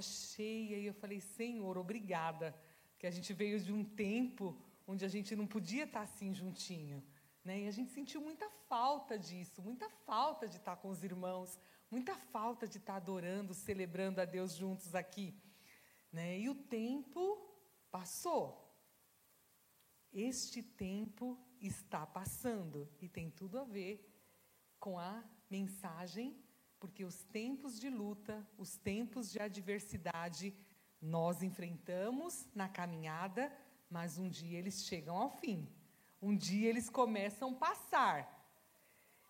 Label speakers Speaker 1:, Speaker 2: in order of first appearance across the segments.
Speaker 1: cheia e eu falei, Senhor, obrigada, que a gente veio de um tempo onde a gente não podia estar assim juntinho. Né? E a gente sentiu muita falta disso, muita falta de estar com os irmãos, muita falta de estar adorando, celebrando a Deus juntos aqui. Né? E o tempo passou. Este tempo está passando e tem tudo a ver com a mensagem, porque os tempos de luta, os tempos de adversidade, nós enfrentamos na caminhada, mas um dia eles chegam ao fim. Um dia eles começam a passar.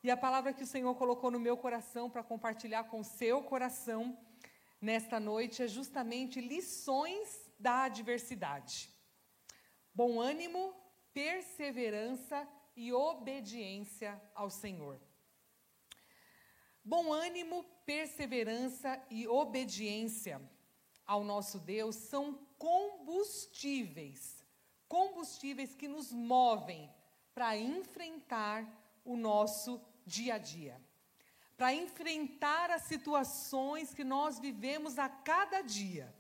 Speaker 1: E a palavra que o Senhor colocou no meu coração para compartilhar com o seu coração nesta noite é justamente lições da adversidade. Bom ânimo, perseverança e obediência ao Senhor. Bom ânimo, perseverança e obediência ao nosso Deus são combustíveis, combustíveis que nos movem para enfrentar o nosso dia a dia, para enfrentar as situações que nós vivemos a cada dia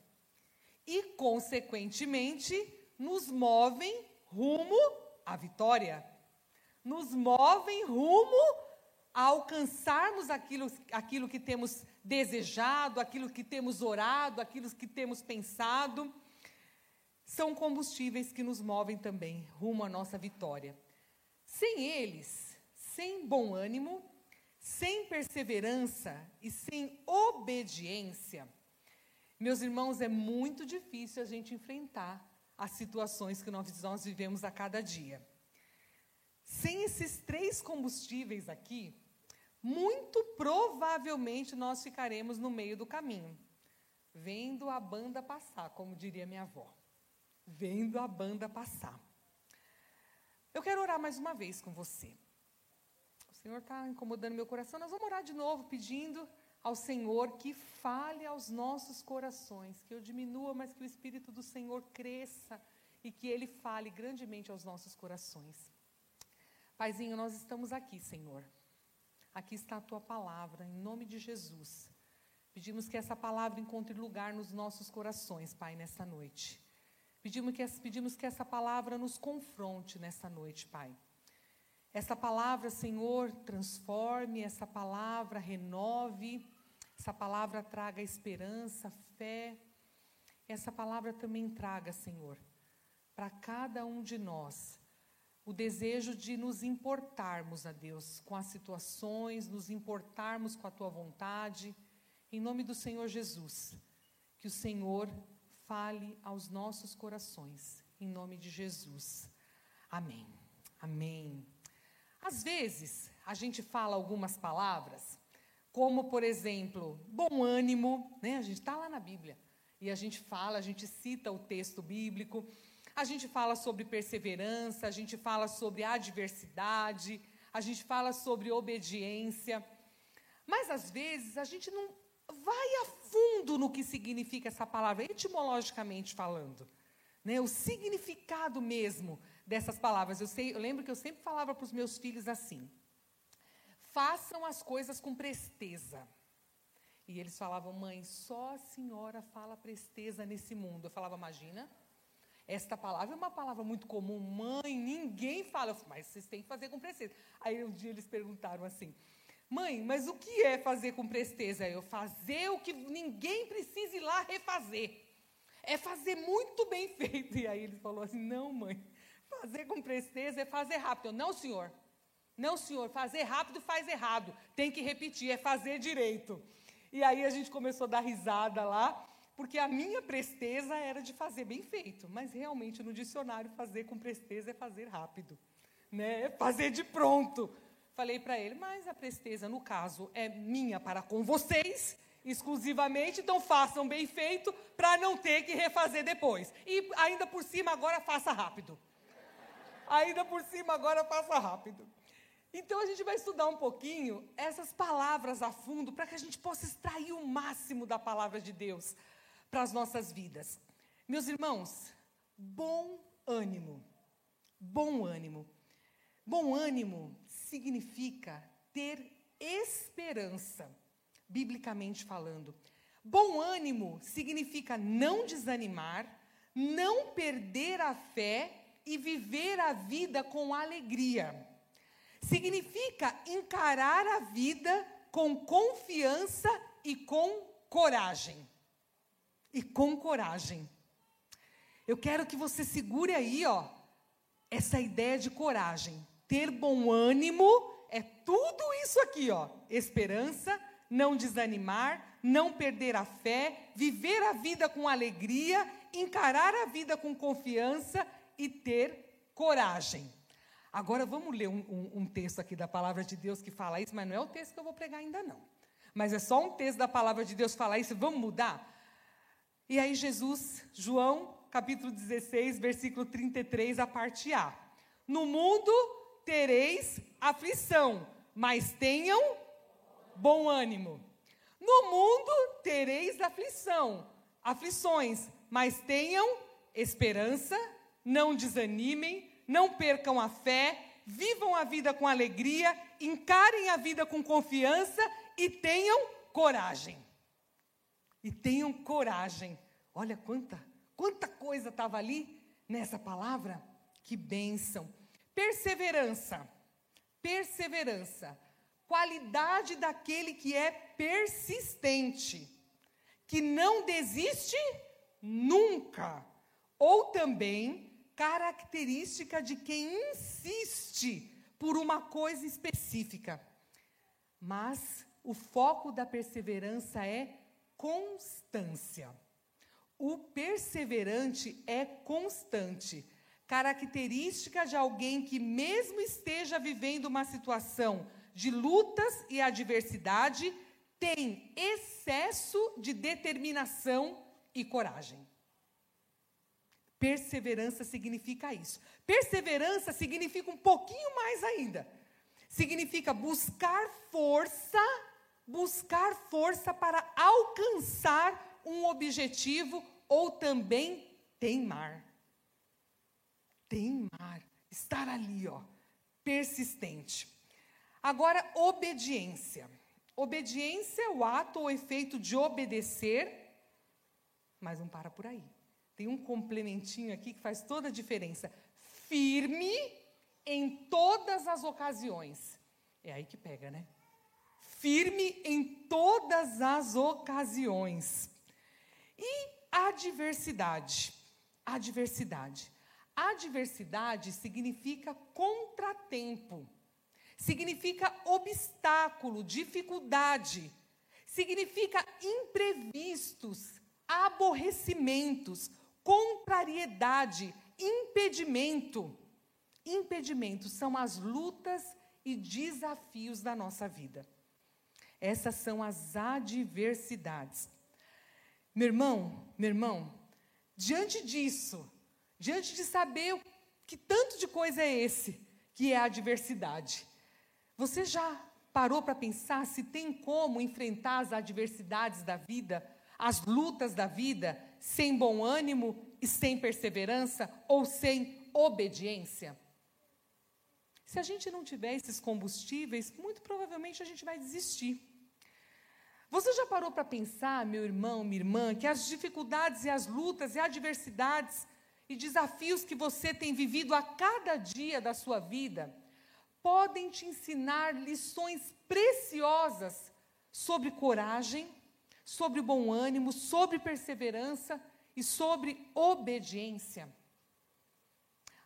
Speaker 1: e, consequentemente, nos movem rumo à vitória, nos movem rumo a alcançarmos aquilo, aquilo que temos desejado, aquilo que temos orado, aquilo que temos pensado, são combustíveis que nos movem também rumo à nossa vitória. Sem eles, sem bom ânimo, sem perseverança e sem obediência, meus irmãos, é muito difícil a gente enfrentar as situações que nós, nós vivemos a cada dia. Sem esses três combustíveis aqui, muito provavelmente nós ficaremos no meio do caminho, vendo a banda passar, como diria minha avó. Vendo a banda passar. Eu quero orar mais uma vez com você. O Senhor está incomodando meu coração. Nós vamos orar de novo, pedindo ao Senhor que fale aos nossos corações, que eu diminua, mas que o Espírito do Senhor cresça e que ele fale grandemente aos nossos corações. Paizinho, nós estamos aqui, Senhor. Aqui está a tua palavra, em nome de Jesus. Pedimos que essa palavra encontre lugar nos nossos corações, Pai, nessa noite. Pedimos que, pedimos que essa palavra nos confronte nessa noite, Pai. Essa palavra, Senhor, transforme, essa palavra renove, essa palavra traga esperança, fé. Essa palavra também traga, Senhor, para cada um de nós o desejo de nos importarmos a Deus com as situações, nos importarmos com a tua vontade, em nome do Senhor Jesus. Que o Senhor fale aos nossos corações, em nome de Jesus. Amém. Amém. Às vezes, a gente fala algumas palavras, como, por exemplo, bom ânimo, né? A gente está lá na Bíblia e a gente fala, a gente cita o texto bíblico. A gente fala sobre perseverança, a gente fala sobre adversidade, a gente fala sobre obediência. Mas às vezes a gente não vai a fundo no que significa essa palavra, etimologicamente falando. Né? O significado mesmo dessas palavras. Eu, sei, eu lembro que eu sempre falava para os meus filhos assim: façam as coisas com presteza. E eles falavam, mãe, só a senhora fala presteza nesse mundo. Eu falava, imagina, esta palavra é uma palavra muito comum, mãe, ninguém fala, mas vocês têm que fazer com presteza. Aí um dia eles perguntaram assim: Mãe, mas o que é fazer com presteza? Eu fazer o que ninguém precisa ir lá refazer. É fazer muito bem feito. E aí ele falou assim: Não, mãe, fazer com presteza é fazer rápido. Eu, não, senhor. Não, senhor, fazer rápido faz errado. Tem que repetir, é fazer direito. E aí a gente começou a dar risada lá porque a minha presteza era de fazer bem feito, mas realmente no dicionário fazer com presteza é fazer rápido, né? É fazer de pronto. Falei para ele, mas a presteza no caso é minha para com vocês exclusivamente, então façam bem feito para não ter que refazer depois. E ainda por cima agora faça rápido. Ainda por cima agora faça rápido. Então a gente vai estudar um pouquinho essas palavras a fundo para que a gente possa extrair o máximo da palavra de Deus para as nossas vidas. Meus irmãos, bom ânimo. Bom ânimo. Bom ânimo significa ter esperança, biblicamente falando. Bom ânimo significa não desanimar, não perder a fé e viver a vida com alegria. Significa encarar a vida com confiança e com coragem. E com coragem. Eu quero que você segure aí, ó, essa ideia de coragem. Ter bom ânimo é tudo isso aqui, ó. Esperança, não desanimar, não perder a fé, viver a vida com alegria, encarar a vida com confiança e ter coragem. Agora vamos ler um, um, um, texto aqui da palavra de Deus que fala isso, mas não é o texto que eu vou pregar ainda não. Mas é só um texto da palavra de Deus que fala isso, vamos mudar? E aí Jesus, João, capítulo 16, versículo 33, a parte A. No mundo tereis aflição, mas tenham bom ânimo. No mundo tereis aflição, aflições, mas tenham esperança, não desanimem, não percam a fé, vivam a vida com alegria, encarem a vida com confiança e tenham coragem. E tenham coragem. Olha quanta, quanta coisa estava ali nessa palavra. Que bênção. Perseverança. Perseverança. Qualidade daquele que é persistente, que não desiste nunca. Ou também característica de quem insiste por uma coisa específica. Mas o foco da perseverança é constância. O perseverante é constante, característica de alguém que, mesmo esteja vivendo uma situação de lutas e adversidade, tem excesso de determinação e coragem. Perseverança significa isso. Perseverança significa um pouquinho mais ainda. Significa buscar força, buscar força para alcançar um objetivo ou também teimar. Teimar, estar ali, ó, persistente. Agora, obediência. Obediência é o ato ou efeito de obedecer, mas não para por aí. Tem um complementinho aqui que faz toda a diferença. Firme em todas as ocasiões. É aí que pega, né? Firme em todas as ocasiões. E adversidade. Adversidade. Adversidade significa contratempo. Significa obstáculo, dificuldade. Significa imprevistos, aborrecimentos, contrariedade, impedimento. Impedimento são as lutas e desafios da nossa vida. Essas são as adversidades. Meu irmão, meu irmão, diante disso, diante de saber que tanto de coisa é esse, que é a adversidade, você já parou para pensar se tem como enfrentar as adversidades da vida, as lutas da vida, sem bom ânimo e sem perseverança ou sem obediência? Se a gente não tiver esses combustíveis, muito provavelmente a gente vai desistir. Você já parou para pensar, meu irmão, minha irmã, que as dificuldades e as lutas e adversidades e desafios que você tem vivido a cada dia da sua vida podem te ensinar lições preciosas sobre coragem, sobre bom ânimo, sobre perseverança e sobre obediência.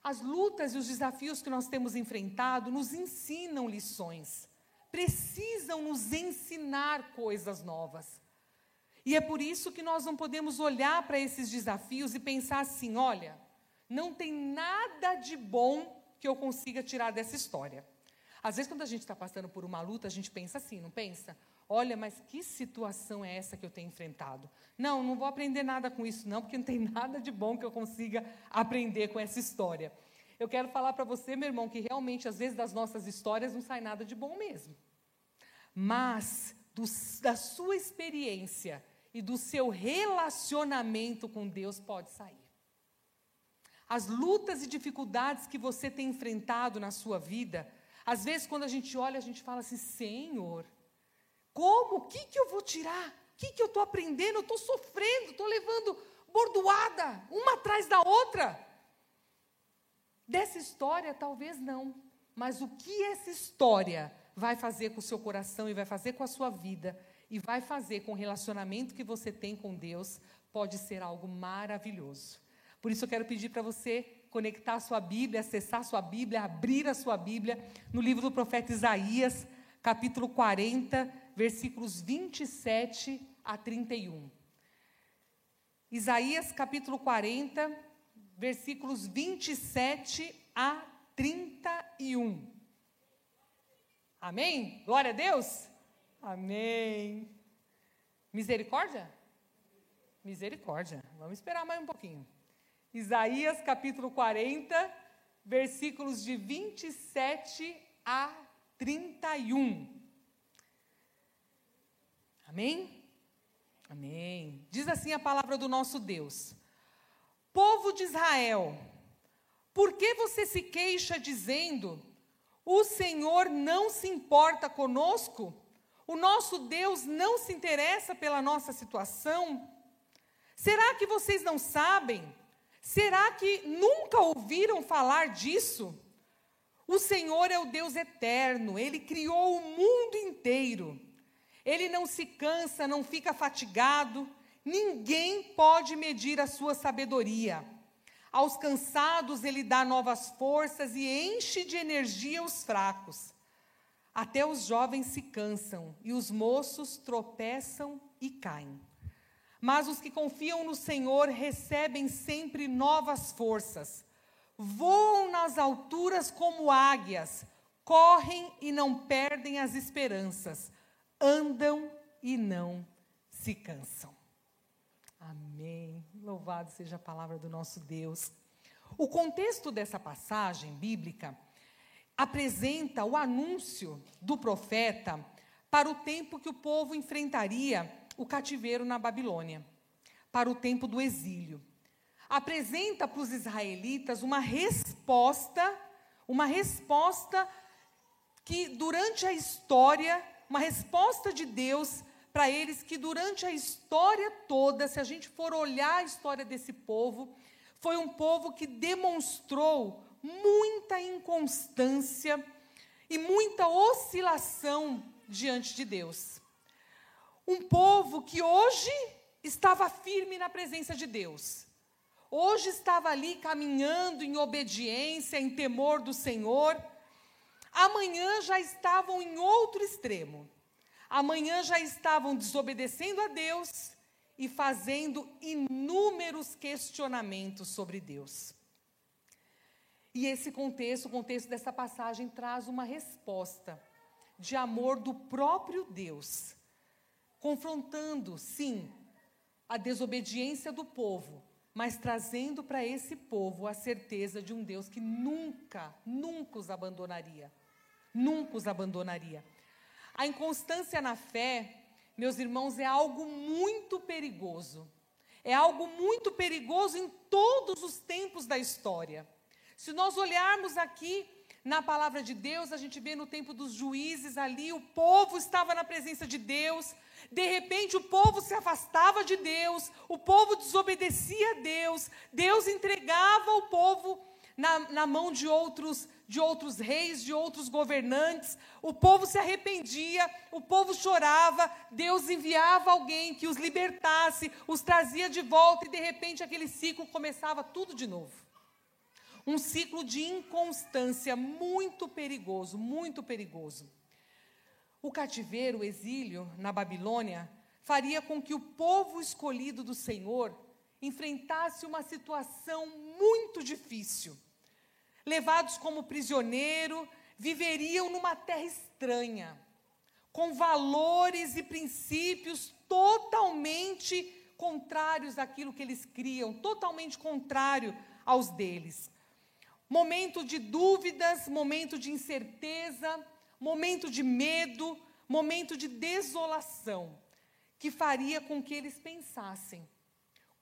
Speaker 1: As lutas e os desafios que nós temos enfrentado nos ensinam lições, precisam nos ensinar coisas novas. E é por isso que nós não podemos olhar para esses desafios e pensar assim: olha, não tem nada de bom que eu consiga tirar dessa história. Às vezes, quando a gente está passando por uma luta, a gente pensa assim, não pensa? Olha, mas que situação é essa que eu tenho enfrentado? Não, não vou aprender nada com isso, não, porque não tem nada de bom que eu consiga aprender com essa história. Eu quero falar para você, meu irmão, que realmente, às vezes, das nossas histórias não sai nada de bom mesmo. Mas, do, da sua experiência e do seu relacionamento com Deus, pode sair. As lutas e dificuldades que você tem enfrentado na sua vida, às vezes, quando a gente olha, a gente fala assim: Senhor, como? O que, que eu vou tirar O que, que eu estou aprendendo? Eu estou sofrendo, estou levando bordoada, uma atrás da outra. Dessa história, talvez não. Mas o que essa história vai fazer com o seu coração e vai fazer com a sua vida e vai fazer com o relacionamento que você tem com Deus, pode ser algo maravilhoso. Por isso eu quero pedir para você conectar a sua Bíblia, acessar a sua Bíblia, abrir a sua Bíblia no livro do profeta Isaías, capítulo 40, versículos 27 a 31. Isaías capítulo 40, versículos 27 a 31. Amém? Glória a Deus? Amém. Misericórdia? Misericórdia. Vamos esperar mais um pouquinho. Isaías capítulo 40, versículos de 27 a 31. Amém? Amém. Diz assim a palavra do nosso Deus: Povo de Israel, por que você se queixa dizendo: O Senhor não se importa conosco? O nosso Deus não se interessa pela nossa situação? Será que vocês não sabem? Será que nunca ouviram falar disso? O Senhor é o Deus eterno, ele criou o mundo inteiro. Ele não se cansa, não fica fatigado, ninguém pode medir a sua sabedoria. Aos cansados ele dá novas forças e enche de energia os fracos. Até os jovens se cansam e os moços tropeçam e caem. Mas os que confiam no Senhor recebem sempre novas forças. Voam nas alturas como águias, correm e não perdem as esperanças andam e não se cansam. Amém. Louvado seja a palavra do nosso Deus. O contexto dessa passagem bíblica apresenta o anúncio do profeta para o tempo que o povo enfrentaria o cativeiro na Babilônia, para o tempo do exílio. Apresenta para os israelitas uma resposta, uma resposta que durante a história uma resposta de Deus para eles que durante a história toda, se a gente for olhar a história desse povo, foi um povo que demonstrou muita inconstância e muita oscilação diante de Deus. Um povo que hoje estava firme na presença de Deus. Hoje estava ali caminhando em obediência, em temor do Senhor amanhã já estavam em outro extremo. Amanhã já estavam desobedecendo a Deus e fazendo inúmeros questionamentos sobre Deus. E esse contexto, o contexto dessa passagem, traz uma resposta de amor do próprio Deus, confrontando, sim, a desobediência do povo, mas trazendo para esse povo a certeza de um Deus que nunca, nunca os abandonaria nunca os abandonaria. A inconstância na fé, meus irmãos, é algo muito perigoso. É algo muito perigoso em todos os tempos da história. Se nós olharmos aqui na palavra de Deus, a gente vê no tempo dos juízes ali, o povo estava na presença de Deus, de repente o povo se afastava de Deus, o povo desobedecia a Deus, Deus entregava o povo na, na mão de outros de outros reis, de outros governantes. O povo se arrependia, o povo chorava, Deus enviava alguém que os libertasse, os trazia de volta e de repente aquele ciclo começava tudo de novo. Um ciclo de inconstância muito perigoso, muito perigoso. O cativeiro, o exílio na Babilônia, faria com que o povo escolhido do Senhor enfrentasse uma situação muito difícil levados como prisioneiro, viveriam numa terra estranha, com valores e princípios totalmente contrários àquilo que eles criam, totalmente contrário aos deles. Momento de dúvidas, momento de incerteza, momento de medo, momento de desolação, que faria com que eles pensassem: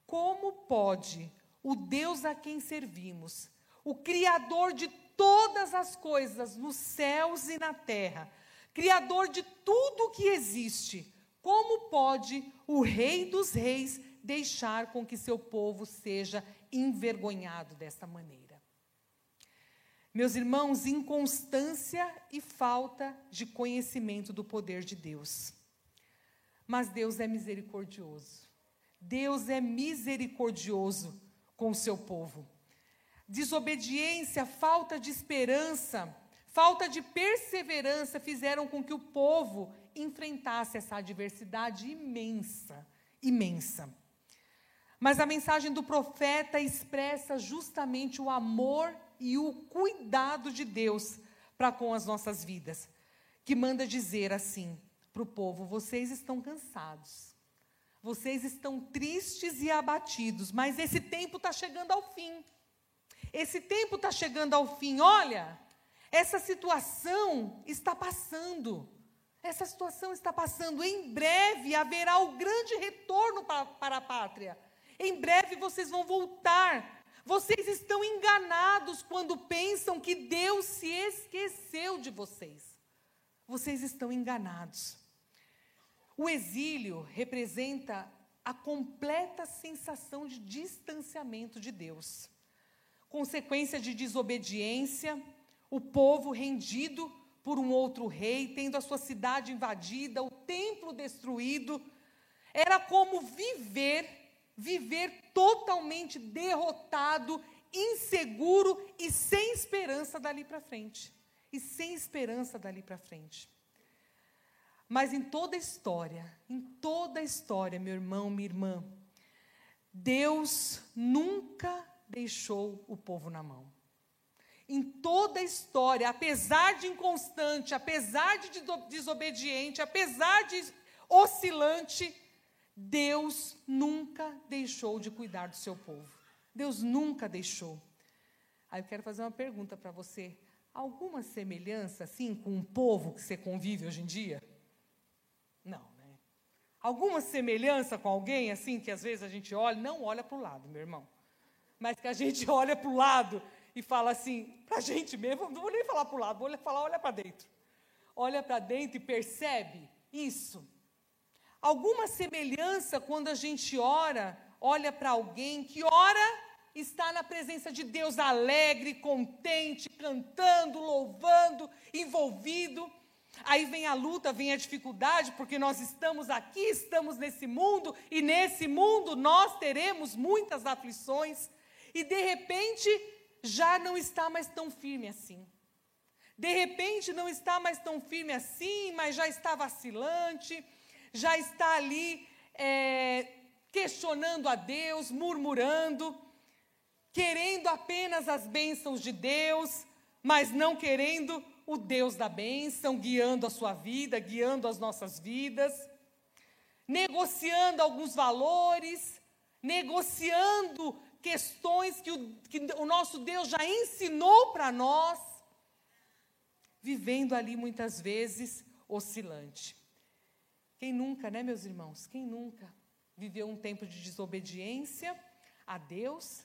Speaker 1: como pode o Deus a quem servimos o Criador de todas as coisas, nos céus e na terra, Criador de tudo que existe, Como pode o Rei dos Reis deixar com que seu povo seja envergonhado desta maneira? Meus irmãos, inconstância e falta de conhecimento do poder de Deus. Mas Deus é misericordioso. Deus é misericordioso com o seu povo. Desobediência, falta de esperança, falta de perseverança fizeram com que o povo enfrentasse essa adversidade imensa, imensa. Mas a mensagem do profeta expressa justamente o amor e o cuidado de Deus para com as nossas vidas, que manda dizer assim para o povo: vocês estão cansados, vocês estão tristes e abatidos, mas esse tempo está chegando ao fim. Esse tempo está chegando ao fim. Olha, essa situação está passando. Essa situação está passando. Em breve haverá o grande retorno para, para a pátria. Em breve vocês vão voltar. Vocês estão enganados quando pensam que Deus se esqueceu de vocês. Vocês estão enganados. O exílio representa a completa sensação de distanciamento de Deus. Consequência de desobediência, o povo rendido por um outro rei, tendo a sua cidade invadida, o templo destruído. Era como viver, viver totalmente derrotado, inseguro e sem esperança dali para frente. E sem esperança dali para frente. Mas em toda a história, em toda a história, meu irmão, minha irmã, Deus nunca deixou o povo na mão em toda a história, apesar de inconstante, apesar de desobediente, apesar de oscilante, Deus nunca deixou de cuidar do seu povo. Deus nunca deixou. Aí eu quero fazer uma pergunta para você. Alguma semelhança, assim, com um povo que você convive hoje em dia? Não, né? Alguma semelhança com alguém, assim, que às vezes a gente olha, não olha para o lado, meu irmão, mas que a gente olha para o lado e fala assim, para a gente mesmo, não vou nem falar para o lado, vou falar, olha para dentro. Olha para dentro e percebe isso. Alguma semelhança quando a gente ora, olha para alguém que ora, está na presença de Deus alegre, contente, cantando, louvando, envolvido. Aí vem a luta, vem a dificuldade, porque nós estamos aqui, estamos nesse mundo, e nesse mundo nós teremos muitas aflições, e de repente já não está mais tão firme assim. De repente não está mais tão firme assim, mas já está vacilante, já está ali é, questionando a Deus, murmurando, querendo apenas as bênçãos de Deus, mas não querendo o Deus da bênção, guiando a sua vida, guiando as nossas vidas, negociando alguns valores, negociando questões que o, que o nosso Deus já ensinou para nós, vivendo ali muitas vezes oscilante. Quem nunca, né, meus irmãos? Quem nunca viveu um tempo de desobediência a Deus,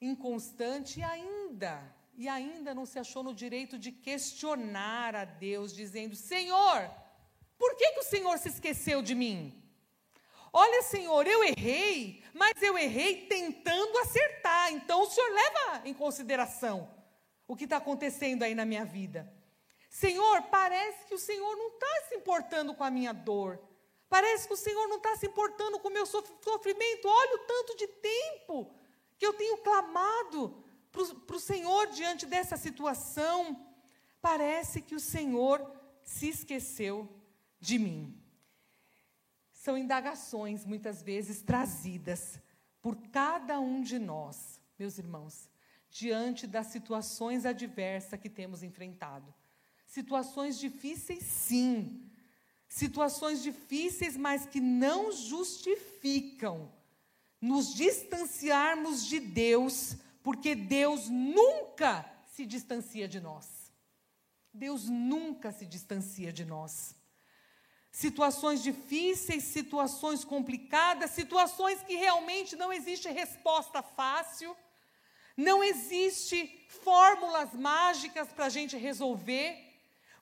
Speaker 1: inconstante e ainda, e ainda não se achou no direito de questionar a Deus, dizendo: Senhor, por que, que o Senhor se esqueceu de mim? Olha, Senhor, eu errei, mas eu errei tentando acertar. Então o Senhor leva em consideração o que está acontecendo aí na minha vida. Senhor, parece que o Senhor não está se importando com a minha dor. Parece que o Senhor não está se importando com o meu sofrimento. Olha o tanto de tempo que eu tenho clamado para o Senhor diante dessa situação. Parece que o Senhor se esqueceu de mim são indagações, muitas vezes trazidas por cada um de nós, meus irmãos, diante das situações adversas que temos enfrentado. Situações difíceis, sim. Situações difíceis, mas que não justificam nos distanciarmos de Deus, porque Deus nunca se distancia de nós. Deus nunca se distancia de nós situações difíceis, situações complicadas, situações que realmente não existe resposta fácil, não existe fórmulas mágicas para a gente resolver,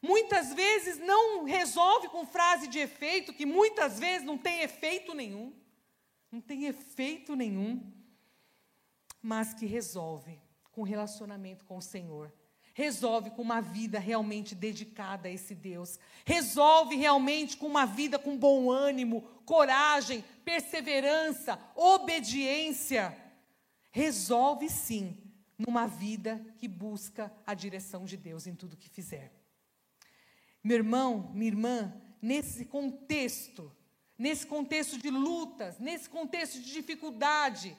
Speaker 1: Muitas vezes não resolve com frase de efeito, que muitas vezes não tem efeito nenhum. Não tem efeito nenhum. Mas que resolve com relacionamento com o Senhor. Resolve com uma vida realmente dedicada a esse Deus. Resolve realmente com uma vida com bom ânimo, coragem, perseverança, obediência. Resolve sim numa vida que busca a direção de Deus em tudo que fizer. Meu irmão, minha irmã, nesse contexto, nesse contexto de lutas, nesse contexto de dificuldade,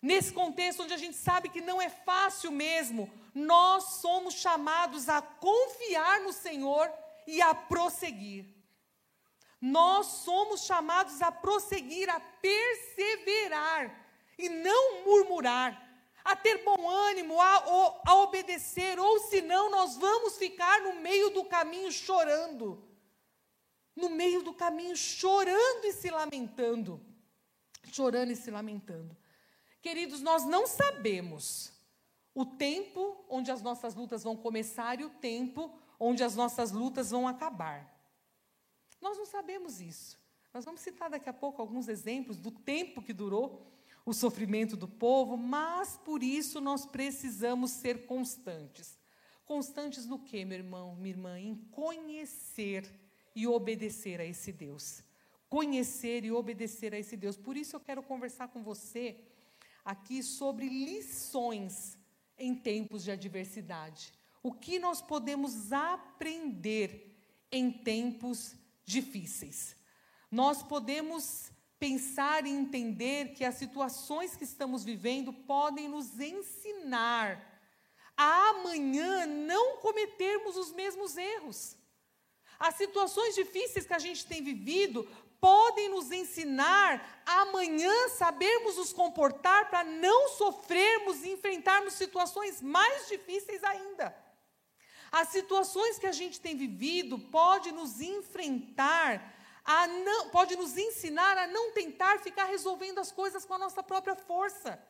Speaker 1: nesse contexto onde a gente sabe que não é fácil mesmo, nós somos chamados a confiar no Senhor e a prosseguir. Nós somos chamados a prosseguir, a perseverar e não murmurar a ter bom ânimo, a, a obedecer, ou senão nós vamos ficar no meio do caminho chorando. No meio do caminho chorando e se lamentando. Chorando e se lamentando. Queridos, nós não sabemos o tempo onde as nossas lutas vão começar e o tempo onde as nossas lutas vão acabar. Nós não sabemos isso. Nós vamos citar daqui a pouco alguns exemplos do tempo que durou o sofrimento do povo, mas por isso nós precisamos ser constantes. Constantes no que, meu irmão, minha irmã? Em conhecer e obedecer a esse Deus. Conhecer e obedecer a esse Deus. Por isso eu quero conversar com você aqui sobre lições em tempos de adversidade. O que nós podemos aprender em tempos difíceis? Nós podemos pensar e entender que as situações que estamos vivendo podem nos ensinar a amanhã não cometermos os mesmos erros. As situações difíceis que a gente tem vivido podem nos ensinar amanhã sabermos nos comportar para não sofrermos e enfrentarmos situações mais difíceis ainda. As situações que a gente tem vivido podem nos enfrentar a não, pode nos ensinar a não tentar ficar resolvendo as coisas com a nossa própria força,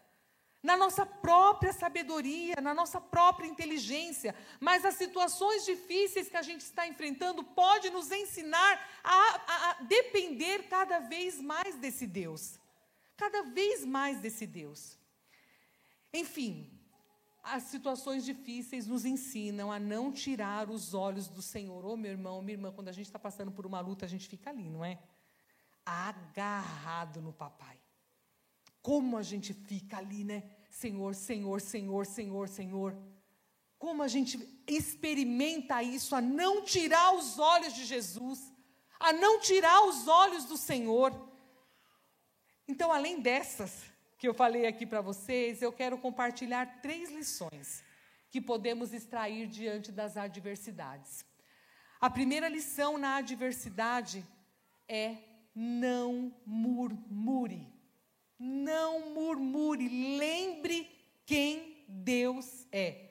Speaker 1: na nossa própria sabedoria, na nossa própria inteligência. Mas as situações difíceis que a gente está enfrentando pode nos ensinar a, a, a depender cada vez mais desse Deus, cada vez mais desse Deus. Enfim, as situações difíceis nos ensinam a não tirar os olhos do Senhor. Ô, oh, meu irmão, minha irmã, quando a gente está passando por uma luta, a gente fica ali, não é? Agarrado no papai. Como a gente fica ali, né? Senhor, Senhor, Senhor, Senhor, Senhor. Como a gente experimenta isso, a não tirar os olhos de Jesus, a não tirar os olhos do Senhor. Então, além dessas, que eu falei aqui para vocês, eu quero compartilhar três lições que podemos extrair diante das adversidades. A primeira lição na adversidade é não murmure. Não murmure. Lembre quem Deus é.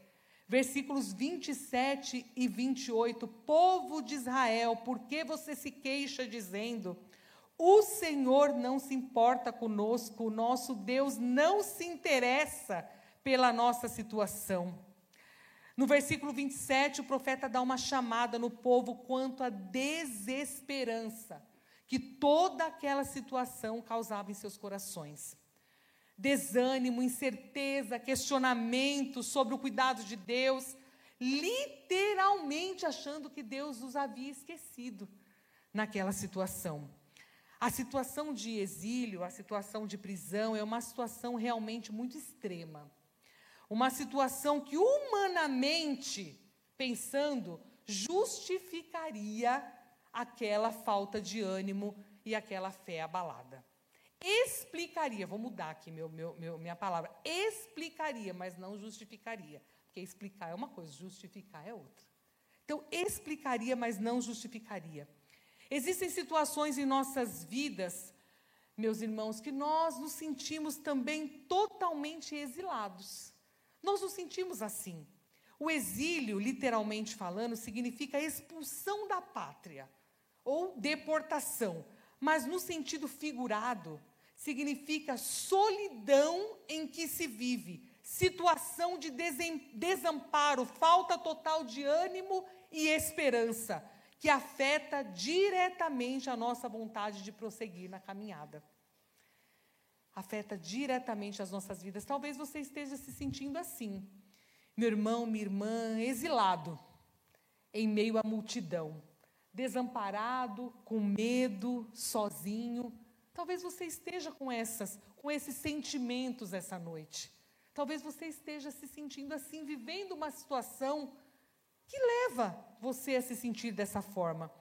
Speaker 1: Versículos 27 e 28. Povo de Israel, por que você se queixa dizendo: o Senhor não se importa conosco, o nosso Deus não se interessa pela nossa situação. No versículo 27, o profeta dá uma chamada no povo quanto à desesperança que toda aquela situação causava em seus corações. Desânimo, incerteza, questionamento sobre o cuidado de Deus, literalmente achando que Deus os havia esquecido naquela situação. A situação de exílio, a situação de prisão é uma situação realmente muito extrema. Uma situação que, humanamente pensando, justificaria aquela falta de ânimo e aquela fé abalada. Explicaria, vou mudar aqui meu, meu, meu, minha palavra, explicaria, mas não justificaria. Porque explicar é uma coisa, justificar é outra. Então, explicaria, mas não justificaria. Existem situações em nossas vidas, meus irmãos, que nós nos sentimos também totalmente exilados. Nós nos sentimos assim. O exílio, literalmente falando, significa expulsão da pátria ou deportação, mas no sentido figurado, significa solidão em que se vive, situação de desamparo, falta total de ânimo e esperança, que afeta diretamente a nossa vontade de prosseguir na caminhada. Afeta diretamente as nossas vidas. Talvez você esteja se sentindo assim, meu irmão, minha irmã, exilado, em meio à multidão, desamparado, com medo, sozinho. Talvez você esteja com essas, com esses sentimentos essa noite. Talvez você esteja se sentindo assim, vivendo uma situação que leva você a se sentir dessa forma.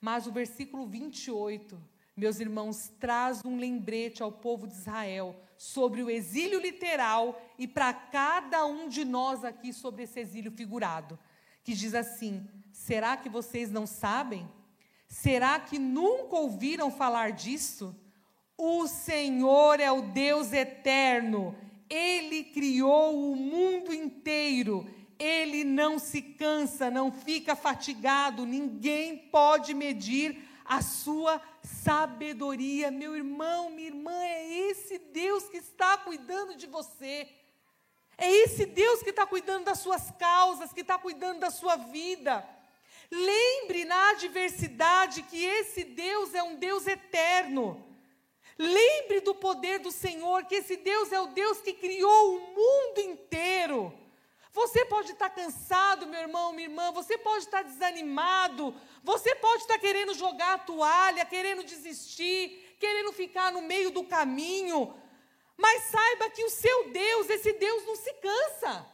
Speaker 1: Mas o versículo 28, meus irmãos, traz um lembrete ao povo de Israel sobre o exílio literal e para cada um de nós aqui sobre esse exílio figurado, que diz assim: Será que vocês não sabem? Será que nunca ouviram falar disso? O Senhor é o Deus eterno ele criou o mundo inteiro. Ele não se cansa, não fica fatigado, ninguém pode medir a sua sabedoria. Meu irmão, minha irmã, é esse Deus que está cuidando de você. É esse Deus que está cuidando das suas causas, que está cuidando da sua vida. Lembre na adversidade que esse Deus é um Deus eterno. Lembre do poder do Senhor, que esse Deus é o Deus que criou o mundo inteiro. Você pode estar cansado, meu irmão, minha irmã, você pode estar desanimado, você pode estar querendo jogar a toalha, querendo desistir, querendo ficar no meio do caminho, mas saiba que o seu Deus, esse Deus não se cansa.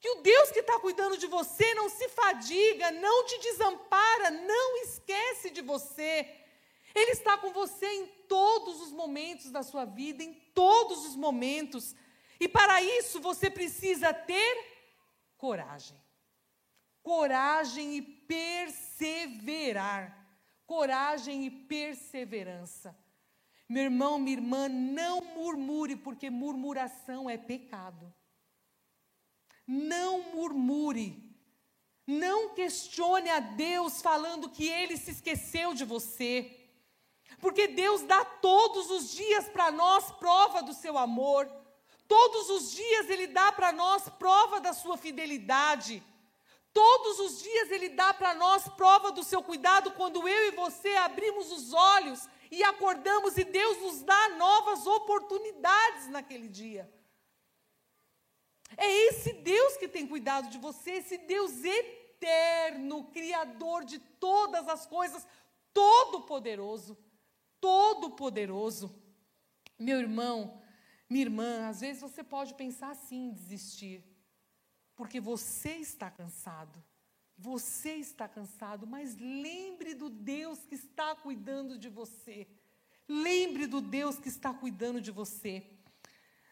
Speaker 1: Que o Deus que está cuidando de você não se fadiga, não te desampara, não esquece de você. Ele está com você em todos os momentos da sua vida, em todos os momentos. E para isso você precisa ter coragem. Coragem e perseverar. Coragem e perseverança. Meu irmão, minha irmã, não murmure, porque murmuração é pecado. Não murmure. Não questione a Deus falando que ele se esqueceu de você. Porque Deus dá todos os dias para nós prova do seu amor. Todos os dias Ele dá para nós prova da sua fidelidade. Todos os dias Ele dá para nós prova do seu cuidado quando eu e você abrimos os olhos e acordamos e Deus nos dá novas oportunidades naquele dia. É esse Deus que tem cuidado de você, esse Deus eterno, Criador de todas as coisas, todo-poderoso todo-poderoso. Meu irmão, minha irmã, às vezes você pode pensar assim, desistir, porque você está cansado. Você está cansado, mas lembre do Deus que está cuidando de você. Lembre do Deus que está cuidando de você.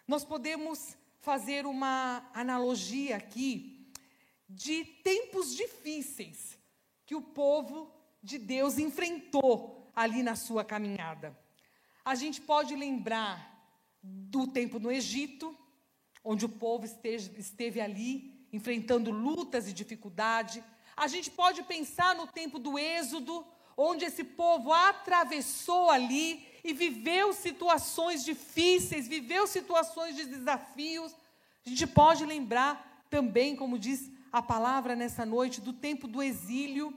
Speaker 1: Nós podemos fazer uma analogia aqui de tempos difíceis que o povo de Deus enfrentou ali na sua caminhada. A gente pode lembrar do tempo no Egito, onde o povo esteve, esteve ali enfrentando lutas e dificuldade. A gente pode pensar no tempo do Êxodo, onde esse povo atravessou ali e viveu situações difíceis, viveu situações de desafios. A gente pode lembrar também, como diz a palavra nessa noite, do tempo do exílio,